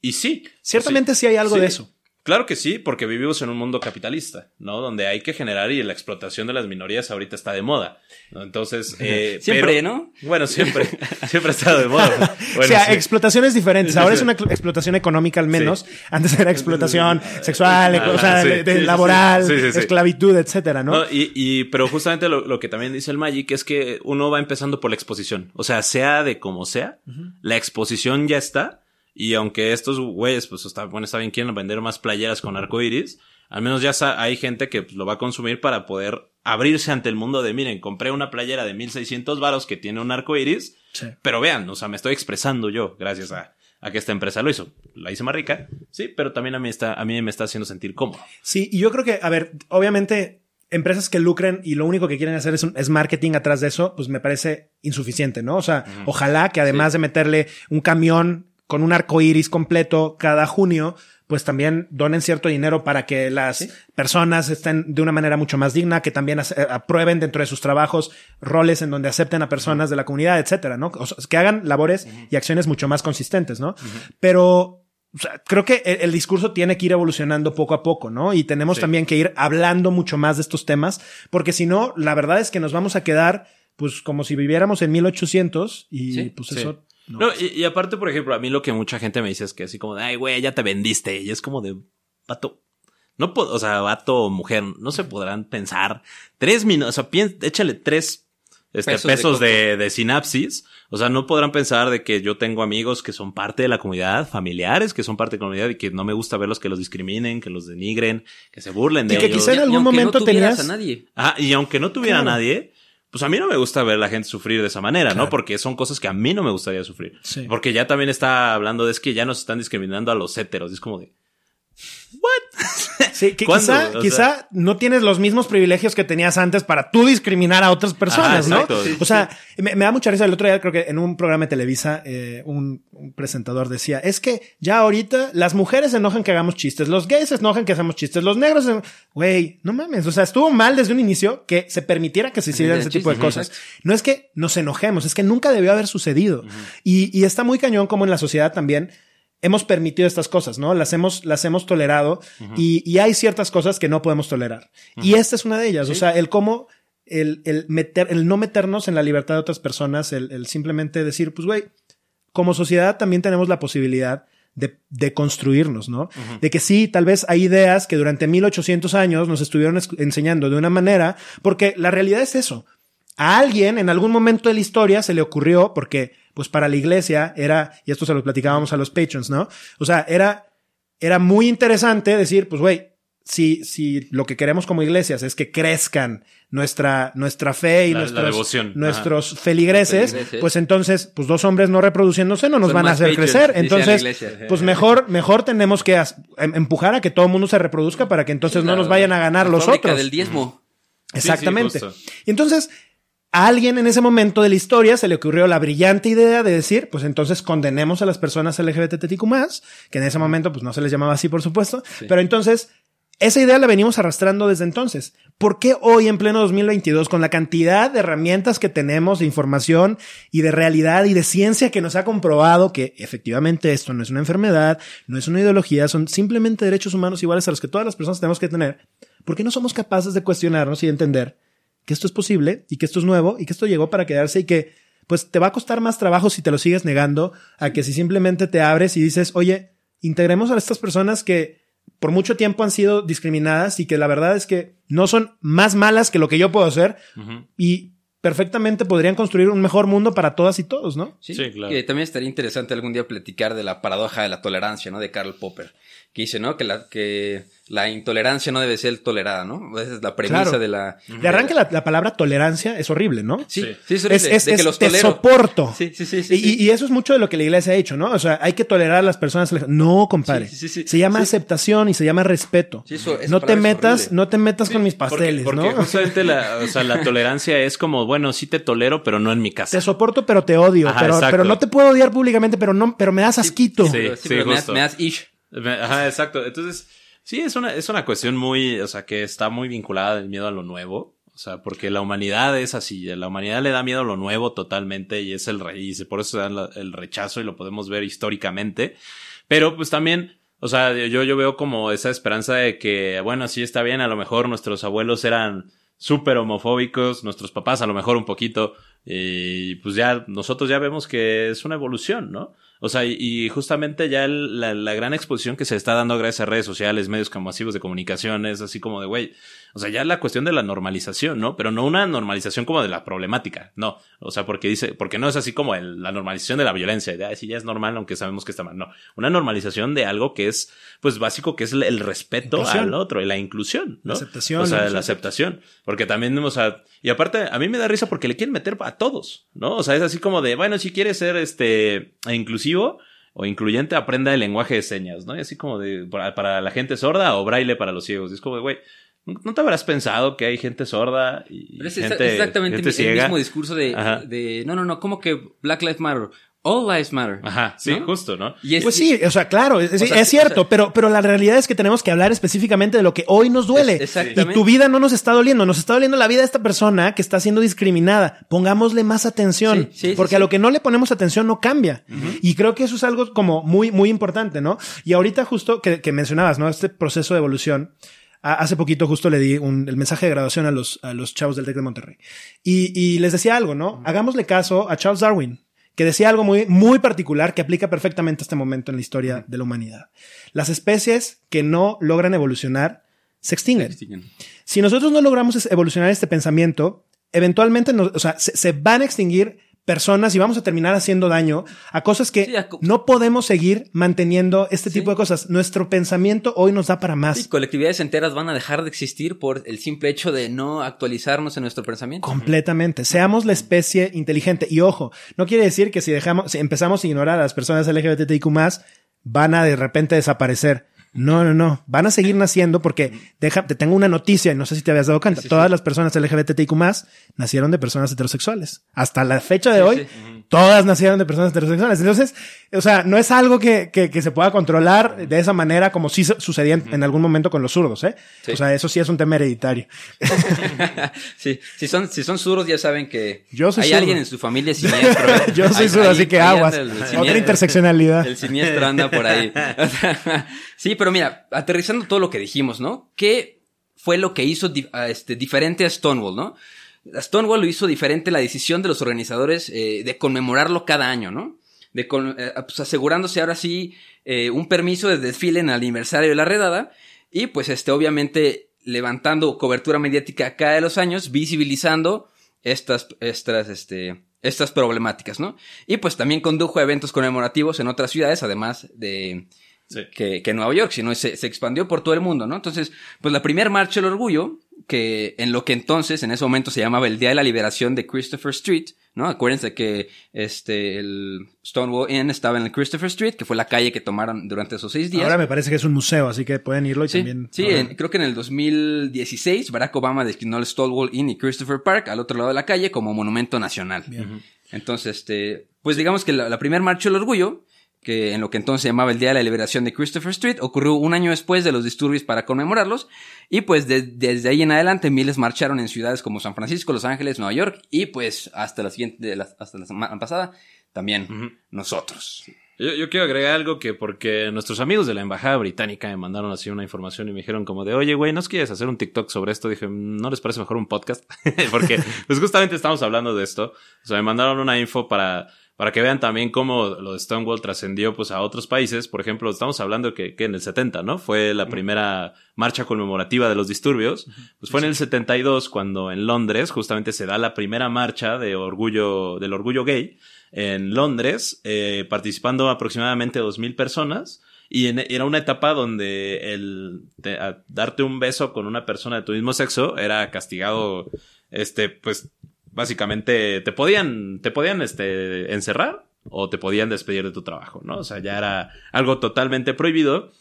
Y sí. Ciertamente sí hay algo Sí. de eso. Claro que sí, porque vivimos en un mundo capitalista, ¿no? Donde hay que generar y la explotación de las minorías ahorita está de moda, ¿no? Entonces, <laughs> eh, Siempre, pero- ¿no? Bueno, siempre, <laughs> siempre ha estado de moda. <laughs> o sea, sí. explotaciones diferentes. Ahora es una explotación económica al menos. Antes era explotación sexual, o sea, sí, de, de sí, sí, laboral, esclavitud, etcétera, ¿no? No, y, y, pero justamente lo, lo que también dice el Magic es que uno va empezando por la exposición. O sea, sea de como sea, la exposición ya está. Y aunque estos güeyes, pues está, bueno, está bien, quieren vender más playeras con arcoiris, al menos ya hay gente que pues, lo va a consumir para poder abrirse ante el mundo de, miren, compré una playera de 1600 varos que tiene un arcoiris, Sí. pero vean, o sea, me estoy expresando yo gracias a, a que esta empresa lo hizo. La hice más rica, sí, pero también a mí, está, a mí me está haciendo sentir cómodo. Sí, y yo creo que, a ver, obviamente, empresas que lucren y lo único que quieren hacer es, un- es marketing atrás de eso, pues me parece insuficiente, ¿no? O sea, ojalá que además de meterle un camión con un arco iris completo cada junio, pues también donen cierto dinero para que las personas estén de una manera mucho más digna, que también eh, aprueben dentro de sus trabajos roles en donde acepten a personas de la comunidad, etcétera, ¿no? O sea, que hagan labores y acciones mucho más consistentes, ¿no? Pero o sea, creo que el, el discurso tiene que ir evolucionando poco a poco, ¿no? Y tenemos Sí. también que ir hablando mucho más de estos temas, porque si no, la verdad es que nos vamos a quedar, pues, como si viviéramos en 1800 y Sí, pues eso. No. No, y, y aparte, por ejemplo, a mí lo que mucha gente me dice es que así como de, ay, güey, ya te vendiste. Y es como de, vato. No puedo, o sea, vato o mujer, no se podrán pensar tres minutos, o sea, échale tres este, Pesos pesos, de de, de, sinapsis. O sea, no podrán pensar de que yo tengo amigos que son parte de la comunidad, familiares que son parte de la comunidad y que no me gusta verlos que los discriminen, que los denigren, que se burlen de Y que ellos. quizá en y algún aunque momento no tenías- a nadie. Ah, y aunque no tuviera Claro. nadie, pues a mí no me gusta ver a la gente sufrir de esa manera, Claro. ¿no? Porque son cosas que a mí no me gustaría sufrir. Sí. Porque ya también está hablando de es que ya nos están discriminando a los héteros. Y es como de, <laughs> Sí, que quizá, O sea- quizá no tienes los mismos privilegios que tenías antes para tú discriminar a otras personas, Ajá, ¿no? exacto. Sí, o sea, me, me da mucha risa. El otro día creo que en un programa de Televisa, eh, un, un presentador decía, es que ya ahorita las mujeres se enojan que hagamos chistes, los gays se enojan que hagamos chistes, los negros, se- güey, no mames. O sea, estuvo mal desde un inicio que se permitiera que se hicieran ese tipo de cosas. No es que nos enojemos, es que nunca debió haber sucedido. y, y está muy cañón como en la sociedad también hemos permitido estas cosas, ¿no? Las hemos, las hemos tolerado y, y hay ciertas cosas que no podemos tolerar. Y esta es una de ellas. O sea, el cómo, el, el meter, el no meternos en la libertad de otras personas, el, el simplemente decir, pues, güey, como sociedad también tenemos la posibilidad de, de construirnos, ¿no? De que sí, tal vez hay ideas que durante 1800 años nos estuvieron es- enseñando de una manera, porque la realidad es eso. A alguien en algún momento de la historia se le ocurrió, porque pues para la iglesia era, y esto se lo platicábamos a los patrons, ¿no? O sea, era, era muy interesante decir, pues güey, si, si lo que queremos como iglesias es que crezcan nuestra, nuestra fe y La- la nuestros, nuestros feligreses, Feligreses. pues entonces, pues dos hombres no reproduciéndose no nos Son van a hacer patrons, crecer. Entonces, iglesia. pues mejor, mejor tenemos que em- empujar a que todo el mundo se reproduzca para que entonces no La- nos vayan a ganar la los otros. del diezmo. Exactamente. Sí, sí, justo. y entonces, a alguien en ese momento de la historia se le ocurrió la brillante idea de decir, pues entonces condenemos a las personas LGBTQ que en ese momento pues no se les llamaba así, por supuesto, pero entonces esa idea la venimos arrastrando desde entonces. ¿Por qué hoy en pleno 2022, con la cantidad de herramientas que tenemos, de información y de realidad y de ciencia que nos ha comprobado que efectivamente esto no es una enfermedad, no es una ideología, son simplemente derechos humanos iguales a los que todas las personas tenemos que tener? ¿Por qué no somos capaces de cuestionarnos y de entender que esto es posible y que esto es nuevo y que esto llegó para quedarse y que pues te va a costar más trabajo si te lo sigues negando a que si simplemente te abres y dices, oye, integremos a estas personas que por mucho tiempo han sido discriminadas y que la verdad es que no son más malas que lo que yo puedo hacer y perfectamente podrían construir un mejor mundo para todas y todos, ¿no? Sí, Sí, claro. Que también estaría interesante algún día platicar de la paradoja de la tolerancia, ¿no? De Karl Popper. Que dice, ¿no? Que la, que la intolerancia no debe ser tolerada, ¿no? Esa es la premisa Claro. de la... De arranque la, la palabra tolerancia es horrible, ¿no? Sí, Sí. sí, es, Es, horrible, es, de que los te tolero. soporto. Sí, sí, sí, sí, y, sí. y eso es mucho de lo que la iglesia ha hecho, ¿no? O sea, hay que tolerar a las personas. No, compadre. Sí, sí, sí, sí. Se llama Sí. aceptación y se llama respeto. Sí, eso- no te metas, no te metas con mis Porque- pasteles, porque, ¿no? justamente la, o sea, la tolerancia es como, bueno, sí te tolero, pero no en mi casa. Te soporto, pero te odio. Ajá, pero, exacto. pero no te puedo odiar públicamente, pero no, pero me das asquito. Sí, Pero sí, pero me das, justo. me das ish. Ajá, exacto. Entonces, sí, es una, es una cuestión muy, o sea, que está muy vinculada del miedo a lo nuevo. O sea, porque la humanidad es así. La humanidad le da miedo a lo nuevo totalmente y es el. Y por eso se da el rechazo y lo podemos ver históricamente. Pero pues también, o sea, yo, yo veo como esa esperanza de que, bueno, sí está bien, a lo mejor nuestros abuelos eran súper homofóbicos, nuestros papás a lo mejor un poquito, y pues ya nosotros ya vemos que es una evolución, ¿no? O sea, y, justamente ya el- la, la gran exposición que se está dando gracias a redes sociales, medios masivos de comunicación, es así como de, güey, o sea, ya la cuestión de la normalización, ¿no? Pero no una normalización como de la problemática, no. O sea, porque dice, porque no es así como el- la normalización de la violencia, de, "Ay, sí, ya es normal, aunque sabemos que está mal. No, una normalización de algo que es, pues, básico, que es el, el respeto Inclusión. al otro y la inclusión, ¿no? La aceptación, O sea, la aceptación. Porque también, o sea, y aparte, a mí me da risa porque le quieren meter a todos, ¿no? O sea, es así como de, bueno, si quieres ser, este, inclusivo, o incluyente, aprenda el lenguaje de señas, ¿no? Y así como de, para, para la gente sorda o braille para los ciegos. Y es como de, güey, ¿no te habrás pensado que hay gente sorda y Pero es gente, exa- exactamente gente el ciega? mismo discurso de, de, no, no, no, ¿cómo que Black Lives Matter? All Lives Matter. Ajá, sí, ¿No? justo, ¿no? Y es- Pues sí, o sea, claro, es, O sea, es sí, cierto, o sea- pero, pero la realidad es que tenemos que hablar específicamente de lo que hoy nos duele. Es- exactamente. Y tu vida no nos está doliendo, nos está doliendo la vida de esta persona que está siendo discriminada. Pongámosle más atención, Sí, sí, sí, porque a sí. lo que no le ponemos atención no cambia. Y creo que eso es algo como muy, muy importante, ¿no? Y ahorita justo que, que mencionabas, ¿no? Este proceso de evolución. Hace poquito justo le di un- el mensaje de graduación a los, a los chavos del TEC de Monterrey. Y, y les decía algo, ¿no? Hagámosle caso a Charles Darwin, que decía algo muy, muy particular que aplica perfectamente a este momento en la historia de la humanidad. Las especies que no logran evolucionar se extinguen. Si nosotros no logramos evolucionar este pensamiento, eventualmente nos- o sea, se, se van a extinguir personas y vamos a terminar haciendo daño a cosas que Sí, a co- no podemos seguir manteniendo este Sí. tipo de cosas. Nuestro pensamiento hoy nos da para más. Sí, colectividades enteras van a dejar de existir por el simple hecho de no actualizarnos en nuestro pensamiento. Completamente. Seamos la especie inteligente. Y ojo, no quiere decir que si dejamos, si empezamos a ignorar a las personas LGBTIQ van a de repente desaparecer. No, no, no. Van a seguir naciendo porque deja, te tengo una noticia y no sé si te habías dado cuenta. Sí, Todas sí. las personas LGBTIQ nacieron de personas heterosexuales. Hasta la fecha de Sí, hoy, todas nacieron de personas heterosexuales. Entonces, o sea, no es algo que, que, que se pueda controlar de esa manera como sí su- sucedía en, en algún momento con los zurdos, ¿eh? O sea, eso sí es un tema hereditario. <laughs> sí, si son, si son zurdos ya saben que Yo soy hay zurdo. alguien en su familia siniestro. ¿eh? <laughs> Yo soy zurdo, así que aguas. Otra interseccionalidad. El siniestro anda por ahí. <laughs> sí, pero mira, aterrizando todo lo que dijimos, ¿no? ¿Qué fue lo que hizo este, diferente a Stonewall, ¿no? A Stonewall lo hizo diferente la decisión de los organizadores eh, de conmemorarlo cada año, ¿no? De con- eh, pues asegurándose ahora sí eh, un permiso de desfile en el aniversario de la redada y pues este obviamente levantando cobertura mediática cada de los años, visibilizando estas, estas, este, estas problemáticas, ¿no? Y pues también condujo eventos conmemorativos en otras ciudades, además de Sí. que, que Nueva York, sino se, se expandió por todo el mundo, ¿no? Entonces, pues la primer marcha del orgullo, que en lo que entonces, en ese momento se llamaba el Día de la Liberación de Christopher Street, ¿no? Acuérdense que este, el Stonewall Inn estaba en el Christopher Street, que fue la calle que tomaron durante esos seis días. Ahora me parece que es un museo, así que pueden irlo y Sí, también. sí en- creo que en el 2016 Barack Obama designó el Stonewall Inn y Christopher Park al otro lado de la calle como monumento nacional. Entonces, este, pues digamos que la, la primer marcha del orgullo, que en lo que entonces se llamaba el Día de la Liberación de Christopher Street, ocurrió un año después de los disturbios para conmemorarlos, y pues de- desde ahí en adelante miles marcharon en ciudades como San Francisco, Los Ángeles, Nueva York, y pues hasta la siguiente, la- hasta la semana pasada, también nosotros. Yo, yo quiero agregar algo que porque nuestros amigos de la embajada británica me mandaron así una información y me dijeron como de, oye, güey, ¿no quieres hacer un TikTok sobre esto? Dije, ¿no les parece mejor un podcast? <laughs> porque pues justamente estamos hablando de esto. O sea, me mandaron una info para, para que vean también cómo lo de Stonewall trascendió pues a otros países. Por ejemplo, estamos hablando que, que en el 70, ¿no? Fue la primera marcha conmemorativa de los disturbios. Pues fue en el 72 cuando en Londres justamente se da la primera marcha de orgullo, del orgullo gay en Londres, eh, participando aproximadamente 2.000 personas. Y en- era una etapa donde el te- a- darte un beso con una persona de tu mismo sexo era castigado, este, pues, básicamente te podían, te podían, este, encerrar o te podían despedir de tu trabajo, ¿no? O sea, ya era algo totalmente prohibido.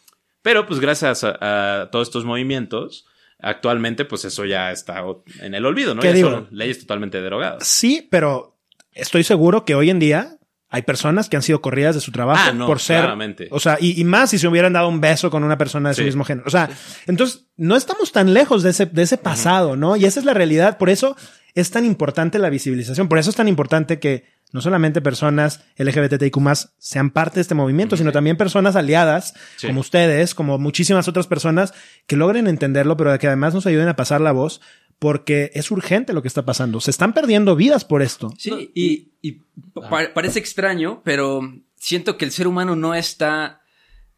Pero, pues, gracias a, a todos estos movimientos, actualmente, pues, eso ya está en el olvido, ¿no? ¿Qué Ya digo? son leyes totalmente derogadas. Sí, pero estoy seguro que hoy en día hay personas que han sido corridas de su trabajo Ah, no, por ser. claramente. O sea, y, y más si se hubieran dado un beso con una persona de su mismo género. O sea, entonces no estamos tan lejos de ese, de ese pasado, ¿no? Y esa es la realidad. Por eso es tan importante la visibilización. Por eso es tan importante que no solamente personas LGBTIQ sean parte de este movimiento, sino también personas aliadas, Sí. como ustedes, como muchísimas otras personas, que logren entenderlo, pero que además nos ayuden a pasar la voz, porque es urgente lo que está pasando. Se están perdiendo vidas por esto. Sí, y, y pa- parece extraño, pero siento que el ser humano no está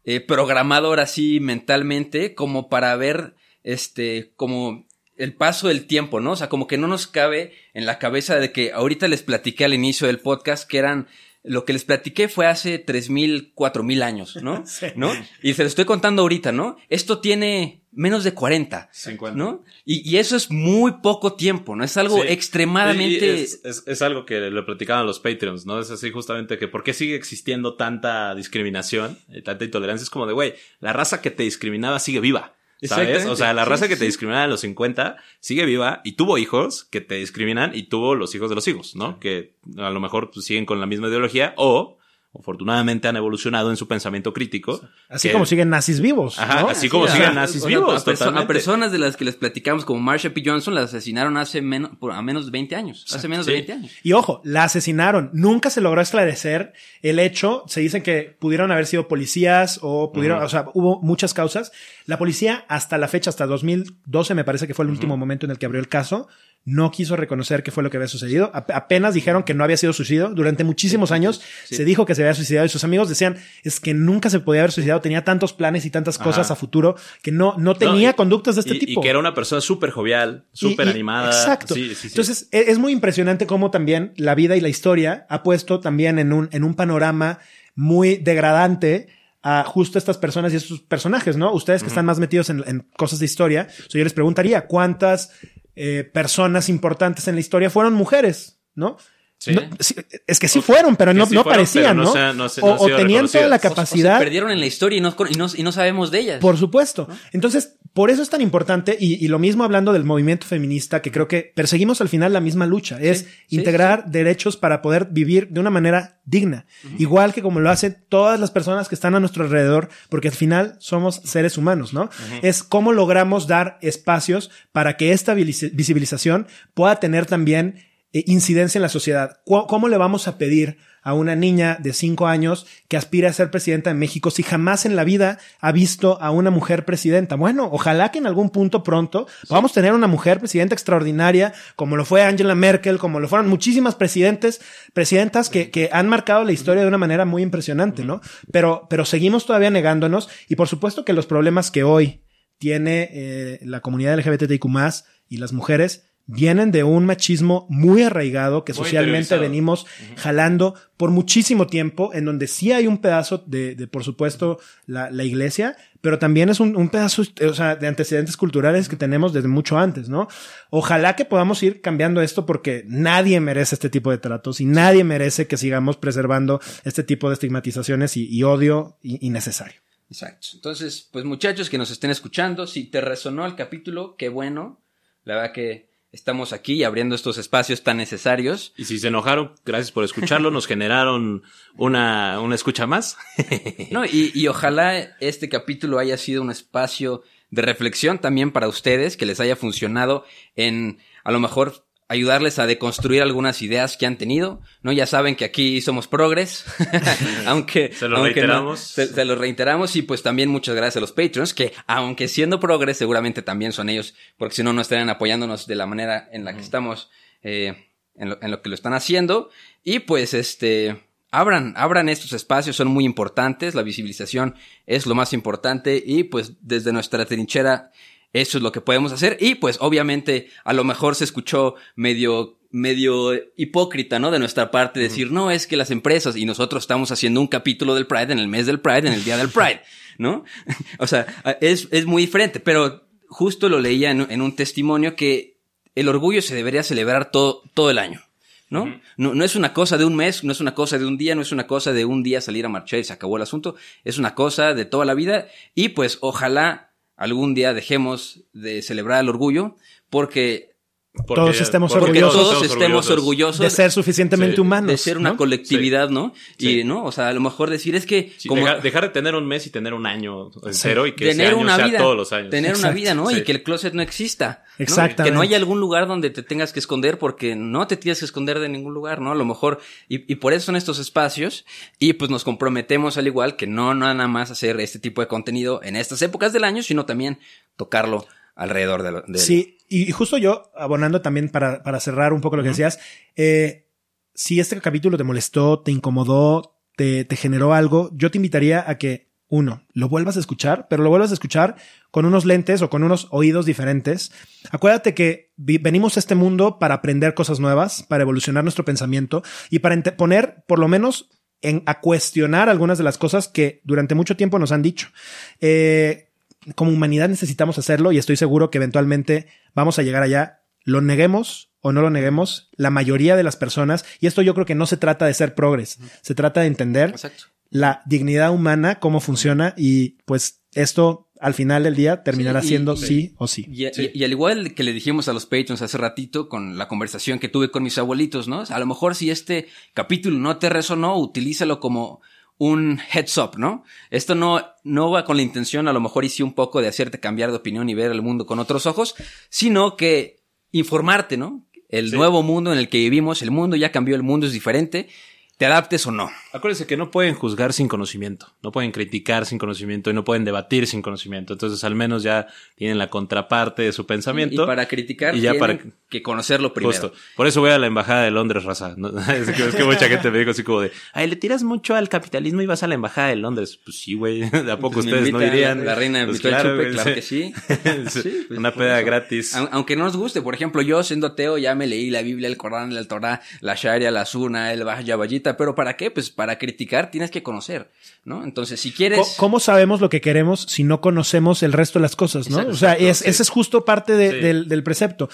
eh, programado ahora sí mentalmente como para ver este como el paso del tiempo, ¿no? O sea, como que no nos cabe en la cabeza de que ahorita les platiqué al inicio del podcast que eran lo que les platiqué fue hace tres mil, cuatro mil años, ¿no? <laughs> Sí. ¿No? Y se lo estoy contando ahorita, ¿no? Esto tiene menos de 40, 50. ¿no? Y, y eso es muy poco tiempo, ¿no? Es algo Sí. extremadamente... Y Es, es- es algo que le platicaban los Patreons, ¿no? Es así justamente que por qué sigue existiendo tanta discriminación, y tanta intolerancia. Es como de, güey, la raza que te discriminaba sigue viva. ¿Sabes? O sea, la Sí, raza que te discriminaba en los 50 sigue viva y tuvo hijos que te discriminan y tuvo los hijos de los hijos, ¿no? Que a lo mejor pues, siguen con la misma ideología o afortunadamente han evolucionado en su pensamiento crítico. Así que- como siguen nazis vivos. Ajá, ¿no? así como siguen nazis o sea, vivos, a, totalmente. a personas de las que les platicamos, como Marsha P. Johnson, la asesinaron hace menos, por, a menos de 20 años. Hace menos de Sí. 20 años. Y ojo, la asesinaron. Nunca se logró esclarecer el hecho. Se dicen que pudieron haber sido policías o pudieron, o sea, hubo muchas causas. La policía hasta la fecha, hasta 2012 me parece que fue el último momento en el que abrió el caso, no quiso reconocer qué fue lo que había sucedido. Ap- apenas dijeron que no había sido suicidio. Durante muchísimos años Sí. se dijo que se había suicidado y sus amigos decían es que nunca se podía haber suicidado. Tenía tantos planes y tantas cosas a futuro que no, no tenía No, y- conductas de este y, tipo. Y que era una persona súper jovial, súper animada. Exacto. Sí, sí, sí. Entonces, e- es muy impresionante cómo también la vida y la historia ha puesto también en un, en un panorama muy degradante a justo estas personas y estos personajes, ¿no? Ustedes que están más metidos en, en cosas de historia, yo les preguntaría cuántas eh, personas importantes en la historia fueron mujeres, ¿no? Sí. No, sí, es que sí fueron, pero no, sí no fueron, parecían, no ¿no? se- no se- o, tenían toda la reconocidas. O- o capacidad. se perdieron en la historia y no, y no, y no sabemos de ellas. Por supuesto. Entonces, por eso es tan importante y, y lo mismo hablando del movimiento feminista, que creo que perseguimos al final la misma lucha, es sí, integrar derechos para poder vivir de una manera digna, igual que como lo hacen todas las personas que están a nuestro alrededor, porque al final somos seres humanos, ¿no? Es cómo logramos dar espacios para que esta visi- visibilización pueda tener también incidencia en la sociedad. ¿Cómo le vamos a pedir a una niña de cinco años que aspira a ser presidenta de México si jamás en la vida ha visto a una mujer presidenta? Bueno, ojalá que en algún punto pronto podamos tener una mujer presidenta extraordinaria, como lo fue Angela Merkel, como lo fueron muchísimas presidentes, presidentas que, que han marcado la historia de una manera muy impresionante, ¿no? Pero, pero seguimos todavía negándonos y por supuesto que los problemas que hoy tiene eh, la comunidad LGBTIQ y las mujeres vienen de un machismo muy arraigado que Muy socialmente venimos jalando por muchísimo tiempo, en donde sí hay un pedazo de, de por supuesto, la, la iglesia, pero también es un, un pedazo, o sea, de antecedentes culturales que tenemos desde mucho antes, ¿no? Ojalá que podamos ir cambiando esto porque nadie merece este tipo de tratos y nadie merece que sigamos preservando este tipo de estigmatizaciones y, y odio innecesario. Exacto. Entonces, pues muchachos que nos estén escuchando, si te resonó el capítulo, qué bueno. La verdad que estamos aquí abriendo estos espacios tan necesarios. Y si se enojaron, gracias por escucharlo. Nos generaron una, una escucha más. <laughs> No, y, y ojalá este capítulo haya sido un espacio de reflexión también para ustedes, que les haya funcionado en a lo mejor ayudarles a deconstruir algunas ideas que han tenido, ¿no? Ya saben que aquí somos progres, <laughs> <laughs> aunque... Se lo aunque no- reiteramos. se, se lo reiteramos y pues también muchas gracias a los Patreons, que aunque siendo progres seguramente también son ellos, porque si no, no estarían apoyándonos de la manera en la que estamos, eh, en, lo, en lo que lo están haciendo. Y pues este, abran, abran estos espacios, son muy importantes, la visibilización es lo más importante y pues desde nuestra trinchera eso es lo que podemos hacer y pues obviamente a lo mejor se escuchó medio medio hipócrita, ¿no? De nuestra parte decir, no, es que las empresas y nosotros estamos haciendo un capítulo del Pride en el mes del Pride, en el día del Pride, <laughs> ¿no? <laughs> o sea, es, es muy diferente, pero justo lo leía en, en, un testimonio que el orgullo se debería celebrar todo, todo el año. ¿no? ¿no? No es una cosa de un mes, no es una cosa de un día, no es una cosa de un día salir a marchar y se acabó el asunto, es una cosa de toda la vida y pues ojalá algún día dejemos de celebrar el orgullo porque porque, todos estemos orgullosos. Todos estemos orgullosos. De ser suficientemente sí, humanos. De ser una ¿no? colectividad, sí. ¿no? Y, ¿no? O sea, a lo mejor decir es que. Sí, como, dejar, dejar, de tener un mes y tener un año en cero y que tener ese año una sea vida, todos los años. Tener una vida, ¿no? Y que el closet no exista. ¿no? Exactamente. Que no haya algún lugar donde te tengas que esconder porque no te tienes que esconder de ningún lugar, ¿no? A lo mejor. Y, y por eso son estos espacios. Y pues nos comprometemos al igual que no nada más hacer este tipo de contenido en estas épocas del año, sino también tocarlo alrededor de, lo, de Sí, y justo yo, abonando también para, para cerrar un poco lo que uh -huh. decías, eh, si este capítulo te molestó, te incomodó, te, te generó algo, yo te invitaría a que, uno, lo vuelvas a escuchar, pero lo vuelvas a escuchar con unos lentes o con unos oídos diferentes. Acuérdate que venimos a este mundo para aprender cosas nuevas, para evolucionar nuestro pensamiento y para poner, por lo menos, en, a cuestionar algunas de las cosas que durante mucho tiempo nos han dicho. Eh, como humanidad necesitamos hacerlo y estoy seguro que eventualmente vamos a llegar allá. Lo neguemos o no lo neguemos, la mayoría de las personas, y esto yo creo que no se trata de ser progres, se trata de entender Exacto. la dignidad humana, cómo funciona y pues esto al final del día terminará Sí, y- siendo y- sí o sí. Y, y- y al igual que le dijimos a los patrons hace ratito con la conversación que tuve con mis abuelitos, ¿no? O sea, a lo mejor si este capítulo no te resonó, utilízalo como un heads up, ¿no? Esto no, no va con la intención, a lo mejor hice un poco de hacerte cambiar de opinión y ver el mundo con otros ojos, sino que informarte, ¿no? El Sí. nuevo mundo en el que vivimos, el mundo ya cambió, el mundo es diferente, te adaptes o no. Acuérdense que no pueden juzgar sin conocimiento, no pueden criticar sin conocimiento y no pueden debatir sin conocimiento. Entonces, al menos ya tienen la contraparte de su pensamiento. Y para criticar Y ya tienen para- que conocerlo primero. Justo. Por eso voy a la embajada de Londres, raza. ¿no? <laughs> Es que, es que mucha gente me dijo así como de, ay, le tiras mucho al capitalismo y vas a la embajada de Londres. Pues sí, güey. <laughs> ¿De a poco Pues me ustedes no irían? La, reina me Pues al chupe, claro que sí. <laughs> Pues, Una peda eso. gratis. Aun- Aunque no nos guste, por ejemplo, yo siendo ateo ya me leí la Biblia, el Corán, el Torah, la Sharia, la Sunna, el Pero ¿para qué? Pues para criticar tienes que conocer, ¿no? Entonces, si quieres... ¿Cómo sabemos lo que queremos si no conocemos el resto de las cosas, no? Exacto, o sea, exacto, es, sí. ese es justo parte de- Sí. del, del precepto.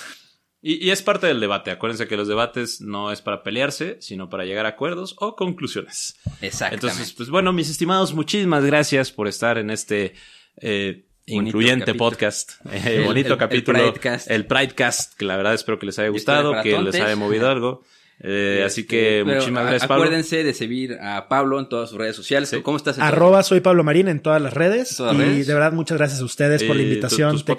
Y, y es parte del debate. Acuérdense que los debates no es para pelearse, sino para llegar a acuerdos o conclusiones. Exactamente. Entonces, pues bueno, mis estimados, muchísimas gracias por estar en este eh, incluyente capítulo. podcast. <laughs> Eh, El- bonito el- el capítulo. Pridecast. El Pridecast, que la verdad espero que les haya gustado, que les haya movido <laughs> algo. Eh, así que Este, Pero muchísimas gracias, Pablo. Acuérdense de seguir a Pablo en todas sus redes sociales. Sí. ¿Cómo estás? Arroba soy Pablo Marín en todas las redes. Todas y redes. de verdad, muchas gracias a ustedes por la Eh, invitación, tu-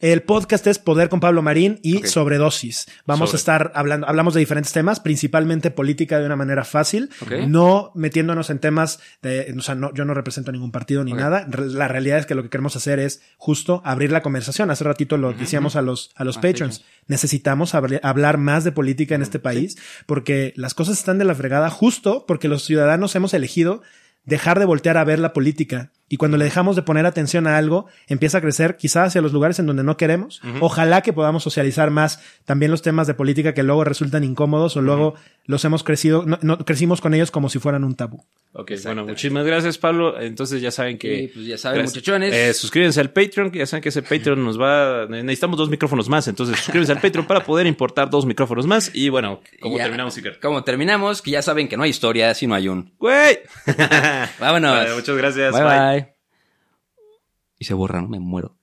El podcast es Poder con Pablo Marín y. Sobredosis. Vamos Sobre. a estar hablando, hablamos de diferentes temas, principalmente política de una manera fácil, no metiéndonos en temas de, o sea, no, yo no represento ningún partido ni nada. La realidad es que lo que queremos hacer es justo abrir la conversación. Hace ratito lo decíamos a los, a los Ah, patrons. Necesitamos hablar más de política en este país porque las cosas están de la fregada justo porque los ciudadanos hemos elegido dejar de voltear a ver la política. Y cuando le dejamos de poner atención a algo, empieza a crecer quizás hacia los lugares en donde no queremos. Ojalá que podamos socializar más también los temas de política que luego resultan incómodos o luego los hemos crecido, no, no- crecimos con ellos como si fueran un tabú. Ok, bueno, muchísimas gracias, Pablo. Entonces ya saben que. Y, pues, ya saben, Gracias. muchachones. Eh, suscríbanse al Patreon, que ya saben que ese Patreon nos va. Necesitamos dos micrófonos más. Entonces suscríbanse al Patreon para poder importar dos micrófonos más. Y bueno, como Ya- terminamos, Iker. Como terminamos, que ya saben que no hay historia si no hay un. ¡Güey! <laughs> Vámonos. Vale, muchas gracias. bye. bye. bye. Y se borra, ¿no? Me muero.